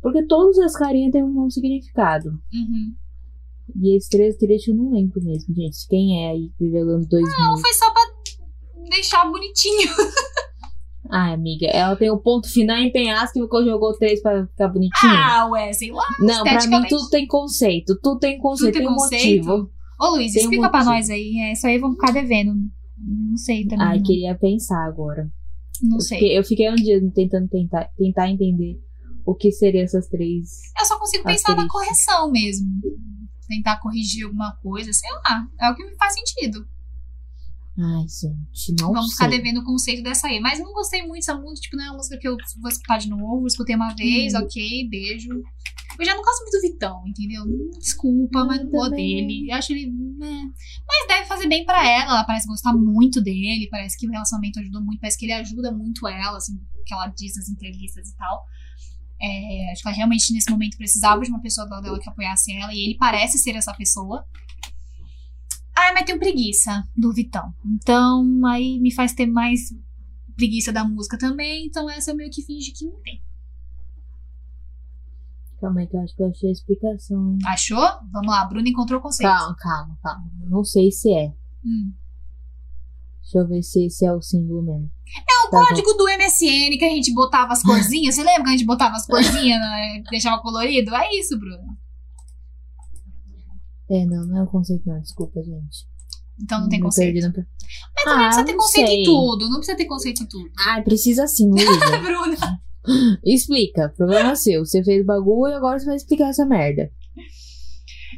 Porque todas as carinhas têm um significado. Uhum. E esses três asteriscos eu não lembro mesmo, gente. Quem é aí ano 2000? Não, foi só pra deixar bonitinho. Ai, amiga, ela tem o ponto final em penhasco que jogou três pra ficar bonitinho. Ah, ué, sei lá. não, pra mim tudo tem conceito. Tudo tem conceito, tem tem, um conceito? motivo. Ô, Luiz, Tem um explica pra motivo. nós aí. É, isso aí vamos ficar devendo. Não sei também. Ai, não. queria pensar agora. Não eu, sei. fiquei, eu fiquei um dia tentando tentar, tentar entender o que seriam essas três. Eu só consigo pensar na correção mesmo. Tentar corrigir alguma coisa, sei lá. É o que me faz sentido. Ai, gente, não Vamos ficar sei. devendo o conceito dessa aí. Mas não gostei muito dessa música. Tipo, não é uma música que eu vou escutar de novo. Escutei uma vez, Hum. ok, beijo. Eu já não gosto muito do Vitão, entendeu? Desculpa, mas não gosto dele. Eu acho ele. né. Mas deve fazer bem pra ela. Ela parece gostar muito dele. Parece que o relacionamento ajudou muito. Parece que ele ajuda muito ela, assim, o que ela diz nas entrevistas e tal. É, acho que ela realmente nesse momento precisava de uma pessoa do lado dela que apoiasse ela. E ele parece ser essa pessoa. Ai, mas tenho preguiça do Vitão. Então, aí me faz ter mais preguiça da música também. Então, essa eu meio que finge que não tem. Calma aí, que eu acho que eu achei a explicação. Achou? Vamos lá, Bruna encontrou o conceito. Calma, calma, calma. Não sei se é. Hum. Deixa eu ver se esse é o símbolo mesmo. É o Tá bom. código do MSN que a gente botava as corzinhas. Você lembra que a gente botava as corzinhas, né? deixava colorido? É isso, Bruna. É, não, não é o conceito, não. Desculpa, gente. Então não tem Me conceito. perdi no- Mas também não precisa ter não conceito sei. em tudo. Não precisa ter conceito em tudo. Ai, precisa sim, Luísa. Bruna. Explica. Problema seu. Você fez o bagulho e agora você vai explicar essa merda.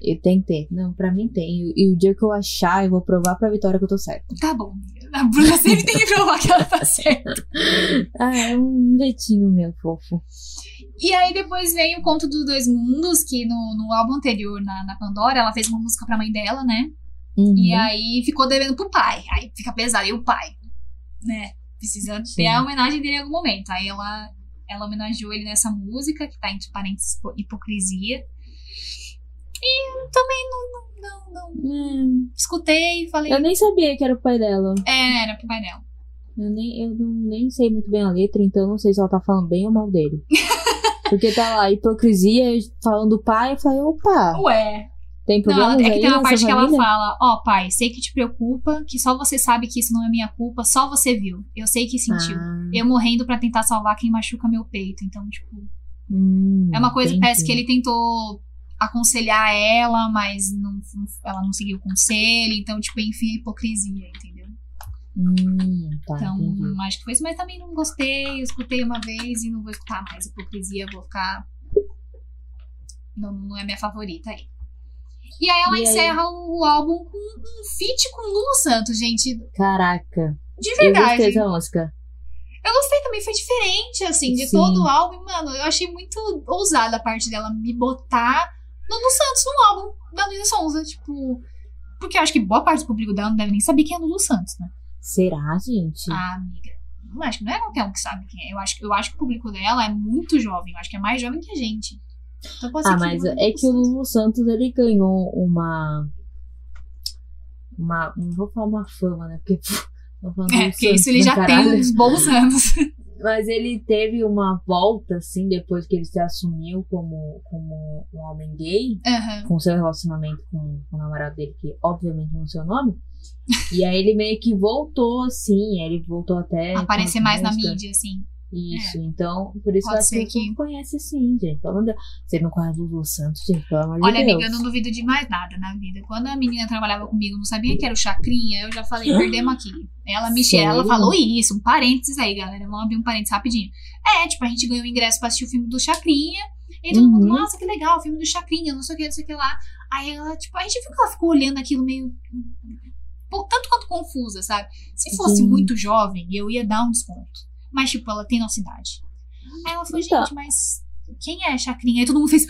Eu tenho que ter. Não, pra mim tem. E o dia que eu achar, eu vou provar pra Vitória que eu tô certa. Tá bom. A Bruna sempre tem que provar que ela tá certa. Ah, é um jeitinho meu, fofo. E aí depois vem o Conto dos Dois Mundos, que no, no álbum anterior, na, na Pandora, ela fez uma música pra mãe dela, né? Uhum. E aí ficou devendo pro pai. Aí fica pesado. E o pai, né? Precisa Sim. ter a homenagem dele em algum momento. Aí ela, ela homenageou ele nessa música, que tá entre parênteses hipo- hipocrisia. E eu também não, não, não, não escutei, falei. eu nem sabia que era o pai dela. É, era pro pai dela. Eu nem, eu não, nem sei muito bem a letra, então não sei se ela tá falando bem ou mal dele. Porque tá lá, hipocrisia, falando do pai, eu falei, opa, Ué. tem Não, problemas ela- é que tem uma parte que ela fala: Ó, pai, sei que te preocupa, que só você sabe que isso não é minha culpa, só você viu. Eu sei que sentiu. Ah, Eu morrendo pra tentar salvar quem machuca meu peito. Então, tipo. hum, É uma coisa, entendi. parece que ele tentou aconselhar ela, mas não, ela não seguiu o conselho. Então, tipo, enfim, hipocrisia, entendeu? Hum, tá, Então, entendi. acho que foi isso, mas também não gostei. Eu escutei uma vez e não vou escutar mais. Hipocrisia, vou ficar. Não, não é minha favorita aí. E aí ela E aí? encerra o, o álbum com um feat com Lulu Santos, gente. Caraca, De eu verdade. gostei dessa música. Eu gostei também, foi diferente, assim, de Sim. todo o álbum. Mano, eu achei muito ousada a parte dela me botar Lulu Santos no álbum da Luísa Sonza. Tipo, Porque eu acho que boa parte do público dela não deve nem saber quem é Lulu Santos, né? Será, gente? Ah, amiga. Não acho que não é qualquer um que sabe quem é. Eu acho, eu acho que o público dela é muito jovem. Eu acho que é mais jovem que a gente. Então pode ser ah, que mas é que o Lulu Santos ele ganhou uma. Uma. Não vou falar uma fama, né? Porque. É, porque Santos isso ele já caralho. tem uns bons anos. Mas ele teve uma volta, assim, depois que ele se assumiu como, como um homem gay, Aham. com seu relacionamento com, com o namorado dele, que obviamente não é o seu nome. e aí ele meio que voltou, assim, ele voltou até. Aparecer mais na mídia, assim. Isso, então, por isso Pode eu acho que que- conhece sim, gente. Deus. Você não conhece o Lulu Santos, gente, pelo amor de Olha, Deus. amiga, eu não duvido de mais nada na vida. Quando a menina trabalhava comigo, não sabia que era o Chacrinha, eu já falei, perdemos aqui. Ela, Michelle, ela falou isso, um parênteses aí, galera. Vamos abrir um parênteses rapidinho. É, tipo, a gente ganhou o ingresso pra assistir o filme do Chacrinha. E todo mundo, Uhum. nossa, que legal, o filme do Chacrinha, não sei o que, não sei o que lá. Aí ela, tipo, a gente viu que ela ficou olhando aquilo meio. Tanto quanto confusa, sabe? Se fosse Sim. muito jovem, eu ia dar um desconto. Mas, tipo, ela tem nossa idade. Aí ela falou, Então. gente, mas quem é Chacrinha? Aí todo mundo fez.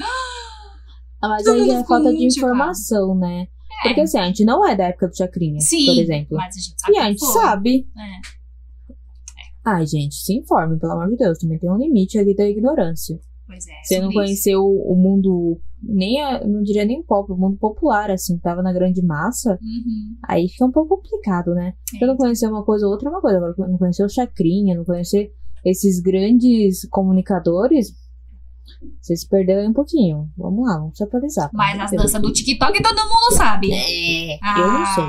Ah, mas todo aí é falta de informação, né? É. Porque assim, a gente não é da época do Chacrinha, Sim, por exemplo. mas a gente sabe E a quem gente foi. sabe. É. Ai, gente, se informe, pelo amor de Deus. Também tem um limite ali da ignorância. Pois é. Você não isso. conheceu o mundo, nem a, não diria nem pop, o mundo popular, assim, que tava na grande massa, Uhum. aí fica um pouco complicado, né? É. Você não conhecer uma coisa ou outra é uma coisa. Agora, não conhecer o Chacrinha, não conhecer esses grandes comunicadores, você se perdeu aí um pouquinho. Vamos lá, vamos se atualizar. Mas as danças do TikTok todo mundo sabe. É, Ah, eu não sei.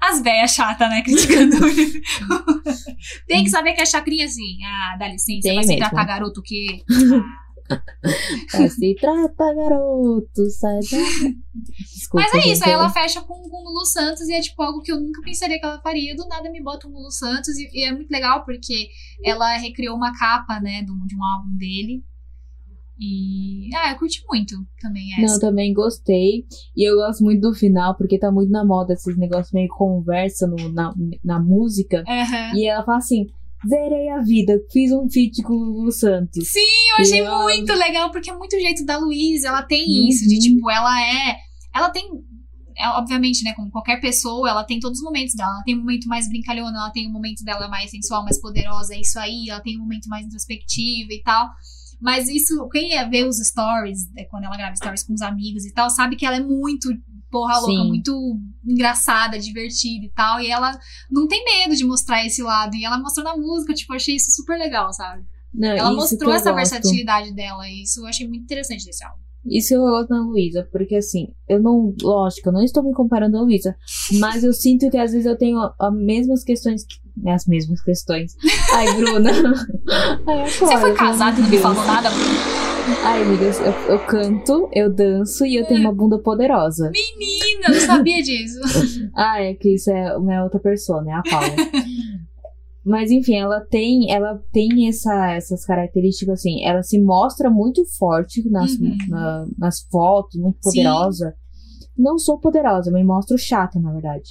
As velhas chatas, né? Criticando. Tem que saber que é chacrinha assim. Ah, dá licença. Tem vai se mesmo. tratar garoto o quê? Ah. Vai se trata, garoto, sai da... Desculpa, Mas é gente, isso, aí eu- ela fecha com, com o Lulu Santos e é tipo algo que eu nunca pensaria que ela faria. Do nada me bota o Lulu Santos e, e é muito legal porque ela recriou uma capa, né, do, de um álbum dele. E. Ah, eu curti muito também Não, essa. também gostei. E eu gosto muito do final, porque tá muito na moda esses negócios meio conversa no- na, na música. Aham. E ela fala assim: zerei a vida, fiz um feat com o Lulu Santos. Sim, eu achei muito legal, porque é muito jeito da Luísa. Ela tem Uhum. isso, de tipo, ela é. Ela tem. é, obviamente, né, como qualquer pessoa, ela tem todos os momentos dela. Ela tem um momento mais brincalhona, ela tem um momento dela mais sensual, mais poderosa, é isso aí. Ela tem um momento mais introspectivo e tal. Mas isso, quem ia ver os stories, né, quando ela grava stories com os amigos e tal, sabe que ela é muito porra louca, Sim. muito engraçada, divertida e tal. E ela não tem medo de mostrar esse lado. E ela mostrou na música, tipo, eu achei isso super legal, sabe? Não, Ela mostrou essa gosto. versatilidade dela, e isso eu achei muito interessante desse álbum. Isso eu gosto na Luísa, porque assim, eu não. Lógico, eu não estou me comparando à Luísa, mas eu sinto que às vezes eu tenho as mesmas questões. que- As mesmas questões. Ai, Bruna. Ai, Você foi pelo casado e não me falou nada? Ai, amigas, eu, eu canto, eu danço e eu tenho uma bunda poderosa. Menina, eu não sabia disso. Ah, é que isso é uma outra pessoa, né? A Paula. Mas enfim, ela tem, ela tem essa, essas características assim. Ela se mostra muito forte nas, Uhum. na- nas fotos, muito Sim. poderosa. Não sou poderosa, me mostro chata, na verdade.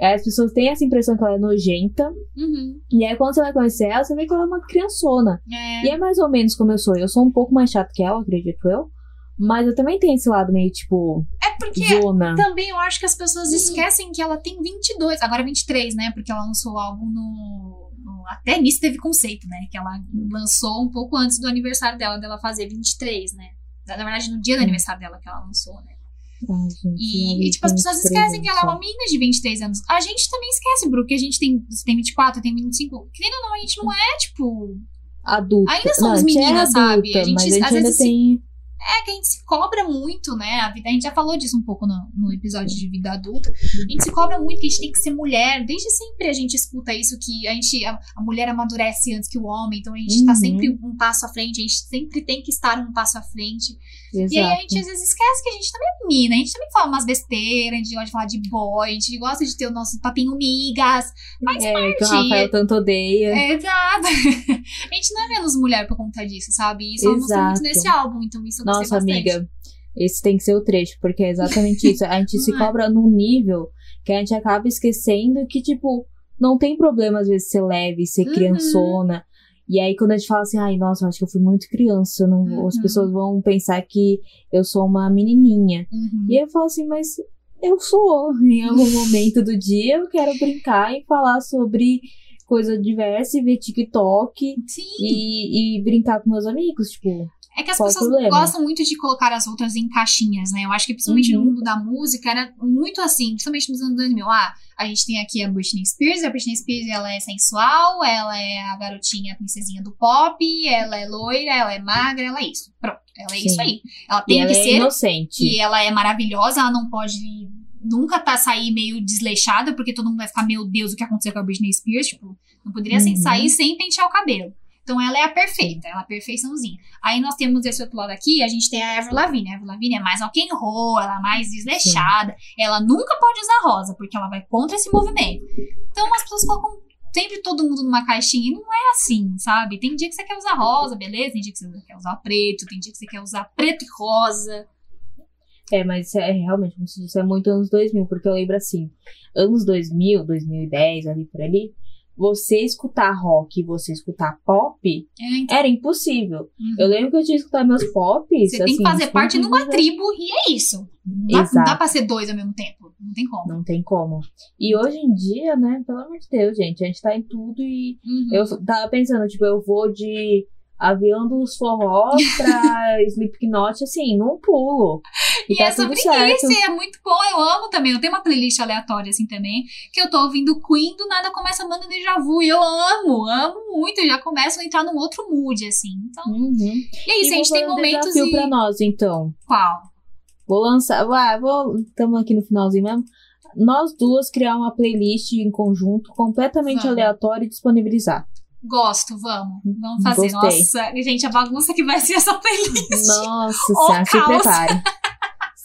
Aí As pessoas têm essa impressão que ela é nojenta. Uhum. E aí, quando você vai conhecer ela, você vê que ela é uma criançona. É. E é mais ou menos como eu sou. Eu sou um pouco mais chata que ela, acredito eu. Mas eu também tenho esse lado meio, tipo, É porque zona. também eu acho que as pessoas esquecem que ela tem 22, agora 23, né? Porque ela lançou o álbum no. Até nisso teve conceito, né? Que ela lançou um pouco antes do aniversário dela, dela fazer 23, né? Na verdade, no dia do Hum. aniversário dela que ela lançou, né? Ai, gente, E, e, tipo, as pessoas 23 esquecem que ela é uma menina de 23 anos. A gente também esquece, Bru, que a gente tem, você tem 24, tem 25. Querendo ou não, a gente não é, tipo. Adulta. Ainda somos Não, gente meninas, é sabe? adulta, A gente, mas às ainda vezes, tem. É que a gente se cobra muito, né? A, vida, a gente já falou disso um pouco no, no episódio de vida adulta. A gente se cobra muito que a gente tem que ser mulher. Desde sempre a gente escuta isso, que a gente a, a mulher amadurece antes que o homem, então a gente tá Uhum. sempre um passo à frente, a gente sempre tem que estar um passo à frente. Exato. E aí a gente às vezes esquece que a gente também é menina, a gente também fala umas besteiras, a gente gosta de falar de boy, a gente gosta de ter o nosso papinho migas. Faz é, que o parte. Rafael tanto odeia. É, exato. a gente não é menos mulher por conta disso, sabe? Isso ela mostrou muito nesse álbum, então isso eu Nossa, bastante. amiga, esse tem que ser o trecho, porque é exatamente isso. A gente se é? cobra num nível que a gente acaba esquecendo que, tipo, não tem problema às vezes ser leve, ser Uhum. criançona. E aí, quando a gente fala assim, ai, nossa, eu acho que eu fui muito criança, não, vou- as Uhum. pessoas vão pensar que eu sou uma menininha. Uhum. E aí eu falo assim, mas eu sou. Em algum momento do dia eu quero brincar e falar sobre coisa diversa e ver TikTok Sim. e, e brincar com meus amigos, tipo. É que as Qual pessoas problema? gostam muito de colocar as outras em caixinhas, né? Eu acho que principalmente Uhum. no mundo da música era muito assim, principalmente nos anos 2000. Ah, a gente tem aqui a Britney Spears, a Britney Spears ela é sensual, ela é a garotinha, a princesinha do pop, ela é loira, ela é magra, ela é isso. Pronto, ela é Sim. isso aí. Ela E tem ela que é ser inocente. que ela é maravilhosa, ela não pode nunca tá sair meio desleixada, porque todo mundo vai ficar, meu Deus, o que aconteceu com a Britney Spears? Tipo, não poderia sem Uhum. sair sem pentear o cabelo. Então ela é a perfeita, ela é a perfeiçãozinha. Aí nós temos esse outro lado aqui, a gente tem a Avril Lavigne. A Avril Lavigne é mais rock and roll, ela é mais desleixada. Ela nunca pode usar rosa, porque ela vai contra esse movimento. Então as pessoas colocam sempre todo mundo numa caixinha. E não é assim, sabe? Tem dia que você quer usar rosa, beleza? Tem dia que você quer usar preto, tem dia que você quer usar preto e rosa. É, mas é realmente, como se disse, é muito anos 2000, porque eu lembro assim, anos 2000, 2010, ali por ali, você escutar rock e você escutar pop É, então, era impossível. uhum. Eu lembro que eu tinha que escutar meus pops. Você tem assim, que fazer uns parte de uma tribo e é isso. Não dá, não dá pra ser dois ao mesmo tempo. Não tem como. Não tem como. E hoje em dia, né, pelo amor de Deus, gente, a gente tá em tudo e Uhum. eu tava pensando, tipo, eu vou de avião dos forrós pra Slipknot, assim, num pulo. E, E tá é tudo sobre certo. isso, é muito bom, eu amo também. Eu tenho uma playlist aleatória assim também, que eu tô ouvindo Queen, do nada começa a banda Deja Vu, e eu amo, amo muito, já começo a entrar num outro mood, assim. Então, Uhum. e é isso, E a gente tem um momentos desafio e... pra nós, então. Qual? Vou lançar. Ah, vou. Estamos aqui no finalzinho mesmo. Nós duas criar uma playlist em conjunto, completamente Vamos. aleatória e disponibilizar. Gosto, vamos. Vamos fazer. Gostei. Nossa, gente, a bagunça que vai ser essa playlist. Nossa senhora, se caos.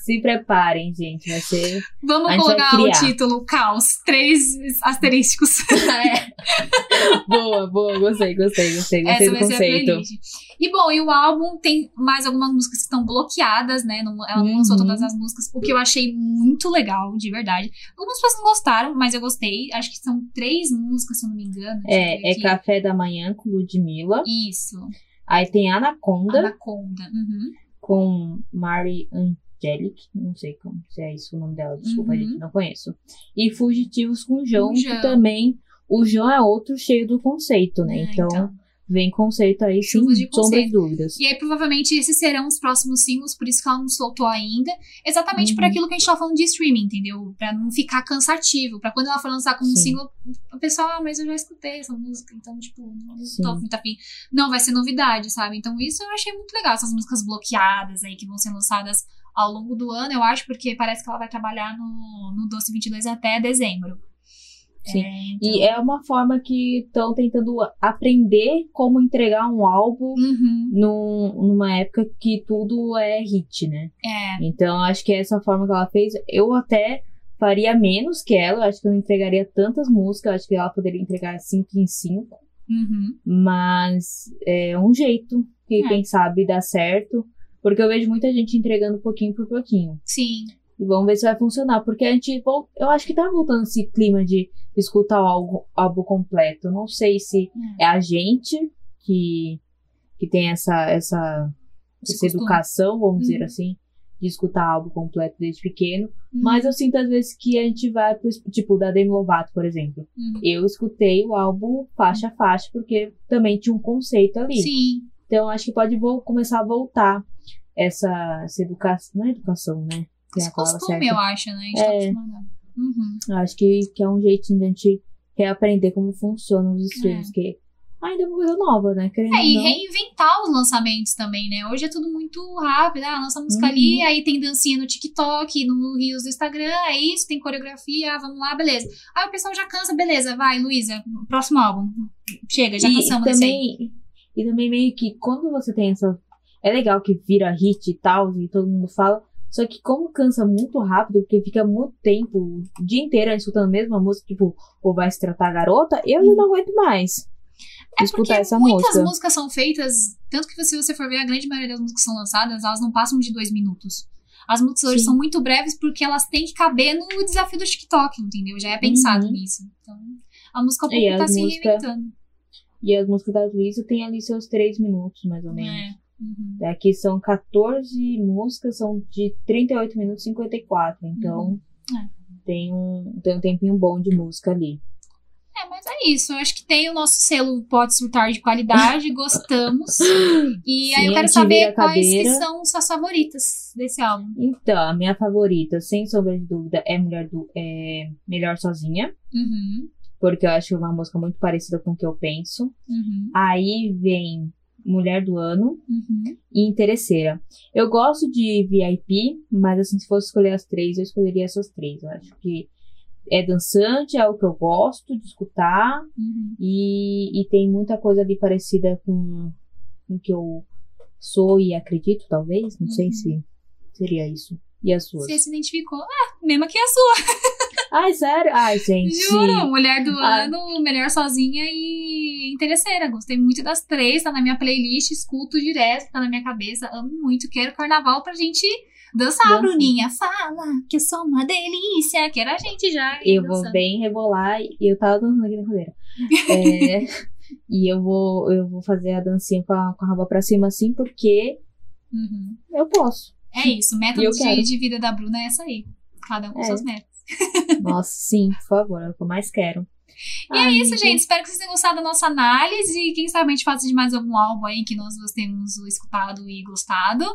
se preparem, gente. Vai ser. A Vamos vai colocar o título Caos, três asterísticos. boa, boa, gostei, gostei, gostei. Gostei Essa do vai ser a conceito. E bom, e o álbum tem mais algumas músicas que estão bloqueadas, né? Não, ela não lançou Uhum. todas as músicas, o que eu achei muito legal, de verdade. Algumas pessoas não gostaram, mas eu gostei. Acho que são três músicas, se eu não me engano. É, é. Café da Manhã com Ludmilla. Isso. Aí tem Anaconda Anaconda. Uhum. com Mari Angelic. Não sei como, se é isso o nome dela. Desculpa, Uhum. gente, não conheço. E Fugitivos com João, Com que também. O João é outro cheio do conceito, né? É, então, então. vem conceito aí, Chuvas de conceito. dúvidas. E aí, provavelmente, esses serão os próximos singles, por isso que ela não soltou ainda. Exatamente por Uhum. aquilo que a gente tava falando de streaming, entendeu? Pra não ficar cansativo. Pra quando ela for lançar como Sim. single, o pessoal, ah, mas eu já escutei essa música, então, tipo, não Sim. tô muito afim. Não, vai ser novidade, sabe? Então, isso eu achei muito legal, essas músicas bloqueadas aí que vão ser lançadas ao longo do ano, eu acho, porque parece que ela vai trabalhar no, no Doce 22 até dezembro. Sim. É, então- E é uma forma que estão tentando aprender como entregar um álbum Uhum, num- numa época que tudo é hit, né? é. Então, acho que essa forma que ela fez, eu até faria menos que ela. Eu acho que eu não entregaria tantas músicas. Eu acho que ela poderia entregar 5 em 5. Uhum. Mas é um jeito que, É. quem sabe, dá certo. Porque eu vejo muita gente entregando pouquinho por pouquinho. Sim. E vamos ver se vai funcionar. Porque a gente. Eu acho que tá voltando esse clima de escutar o álbum, álbum completo. Não sei se é a gente que, que tem essa, essa, essa educação, vamos dizer Uhum. assim, de escutar álbum completo desde pequeno. Uhum. Mas eu sinto às vezes que a gente vai pro, tipo, da Demi Lovato, por exemplo. Uhum. Eu escutei o álbum faixa a faixa, porque também tinha um conceito ali. Sim. Então acho que pode começar a voltar essa, essa educação. Não é educação, né? Tem Esse a palavra costume, certa. eu acho, né? A gente É. tá. Uhum. Acho que, que é um jeitinho de a gente reaprender como funcionam os streams, que ainda é uma coisa nova, né? Querendo É, e não. reinventar os lançamentos também, né? Hoje é tudo muito rápido. Ah, lança música Uhum. ali, aí tem dancinha no TikTok, no Reels do Instagram, é isso, tem coreografia, ah, vamos lá, beleza. Aí o pessoal já cansa, beleza, vai, Luísa, próximo álbum. Chega, já e cansamos aí. também, e também meio que quando você tem essa. É legal que vira hit e tal, e todo mundo fala. Só que como cansa muito rápido, porque fica muito tempo, o dia inteiro escutando a mesma música, tipo, ou vai se tratar a garota, eu já não aguento mais. É escutar essa muitas música. músicas são feitas, tanto que se você for ver a grande maioria das músicas que são lançadas, elas não passam de dois minutos. As músicas hoje Sim. são muito breves porque elas têm que caber no desafio do TikTok, entendeu? Já é pensado Uhum. nisso. Então, a música pouco tá se reinventando. E as músicas da Luísa tem ali seus três minutos, mais ou menos. É. Uhum. Aqui são 14 músicas, são de 38 minutos e 54. Então, Tem, um, tem um tempinho bom de música ali. É, mas é isso. Eu acho que tem o nosso selo Pode Surtar de qualidade, gostamos. E Sim, aí eu quero saber quais que são suas favoritas desse álbum. Então, a minha favorita, sem sombra de dúvida, é Mulher, do, é Melhor Sozinha. Uhum, Porque eu acho uma música muito parecida com o que eu penso. uhum, Aí vem Mulher do Ano uhum. e Interesseira. Eu gosto de VIP, mas assim, se fosse escolher as três, eu escolheria essas três. Eu acho que é dançante, é o que eu gosto de escutar. uhum. E, e tem muita coisa ali parecida com o que eu sou e acredito, talvez. Não sei Uhum. se seria isso. E as suas? Você se identificou? Ah, mesma que a sua. Ai, sério? Ai, gente. Juro, Mulher do Ah. Ano, Melhor Sozinha e Interesseira. Gostei muito das três, tá na minha playlist, escuto direto, tá na minha cabeça, amo muito. Quero carnaval pra gente dançar, Dança. Bruninha. Fala que eu sou uma delícia. Quero a gente já. Eu vou dançando. bem rebolar e eu tava dançando aqui na cadeira. É, e eu vou, eu vou fazer a dancinha com a, com a raba pra cima assim, porque Uhum. eu posso. É isso, o método de, de vida da Bruna é essa aí. Cada um com É. suas metas. Nossa, sim, por favor, é o que eu mais quero. E é isso, gente. Espero que vocês tenham gostado da nossa análise. E quem sabe a gente faça de mais algum álbum aí que nós temos escutado e gostado.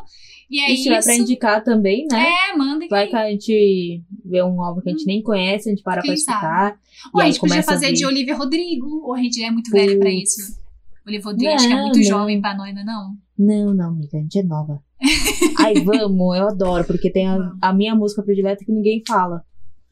E é E se tiver isso. pra indicar também, né? É, mandem. Vai que a gente vê um álbum que a gente nem conhece, a gente para Quem pra escutar. Ou a gente podia a fazer de Olivia Rodrigo. Ou a gente é muito velho pra Putz. isso. Olivia Rodrigo, acho que é Não, muito não. jovem pra nós, ainda não? Não, não, amiga, a gente é nova. Ai, vamos, eu adoro, porque tem a, a minha música predileta que ninguém fala.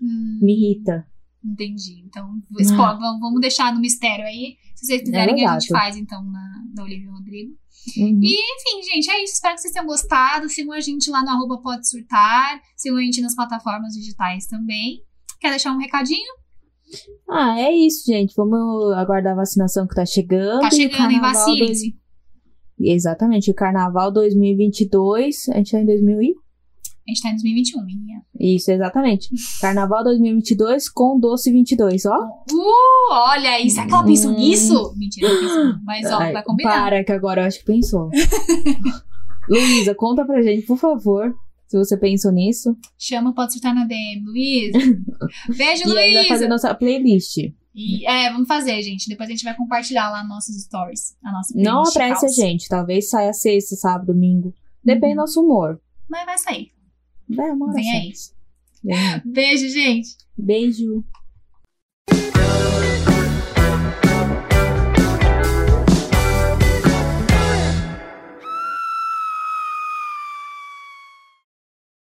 Hum, Me irrita. Entendi. Então, expo- vamos vamos deixar no mistério aí. Se vocês quiserem, a gente faz então na, da Olivia Rodrigo. Uhum. E, enfim, gente, é isso. Espero que vocês tenham gostado. Sigam a gente lá no arroba pode surtar. Sigam a gente nas plataformas digitais também. Quer deixar um recadinho? Ah, é isso, gente. Vamos aguardar a vacinação que tá chegando. Tá chegando, hein? carnaval Vacinem-se. dois- Exatamente, o carnaval 2022. A gente tá em 2000 e... A gente tá em 2021, menina. Isso, exatamente. Carnaval 2022 com doce 22, ó. Uh, olha aí. Será que ela pensou Hum. nisso? Mentira, não pensou. não. Mas, ó, Ai, vai combinar. Para, que agora eu acho que pensou. Luísa, conta pra gente, por favor, se você pensou nisso. Chama, pode surtar na DM, Luiz. Beijo, E aí vai fazer Luísa. nossa playlist. E, é, vamos fazer, gente. Depois a gente vai compartilhar lá nossos stories. A nossa Não apresse a gente. Talvez saia sexta, sábado, domingo. Depende do nosso humor. Mas vai sair. Vai, amor. Vem aí. Beijo, gente. Beijo.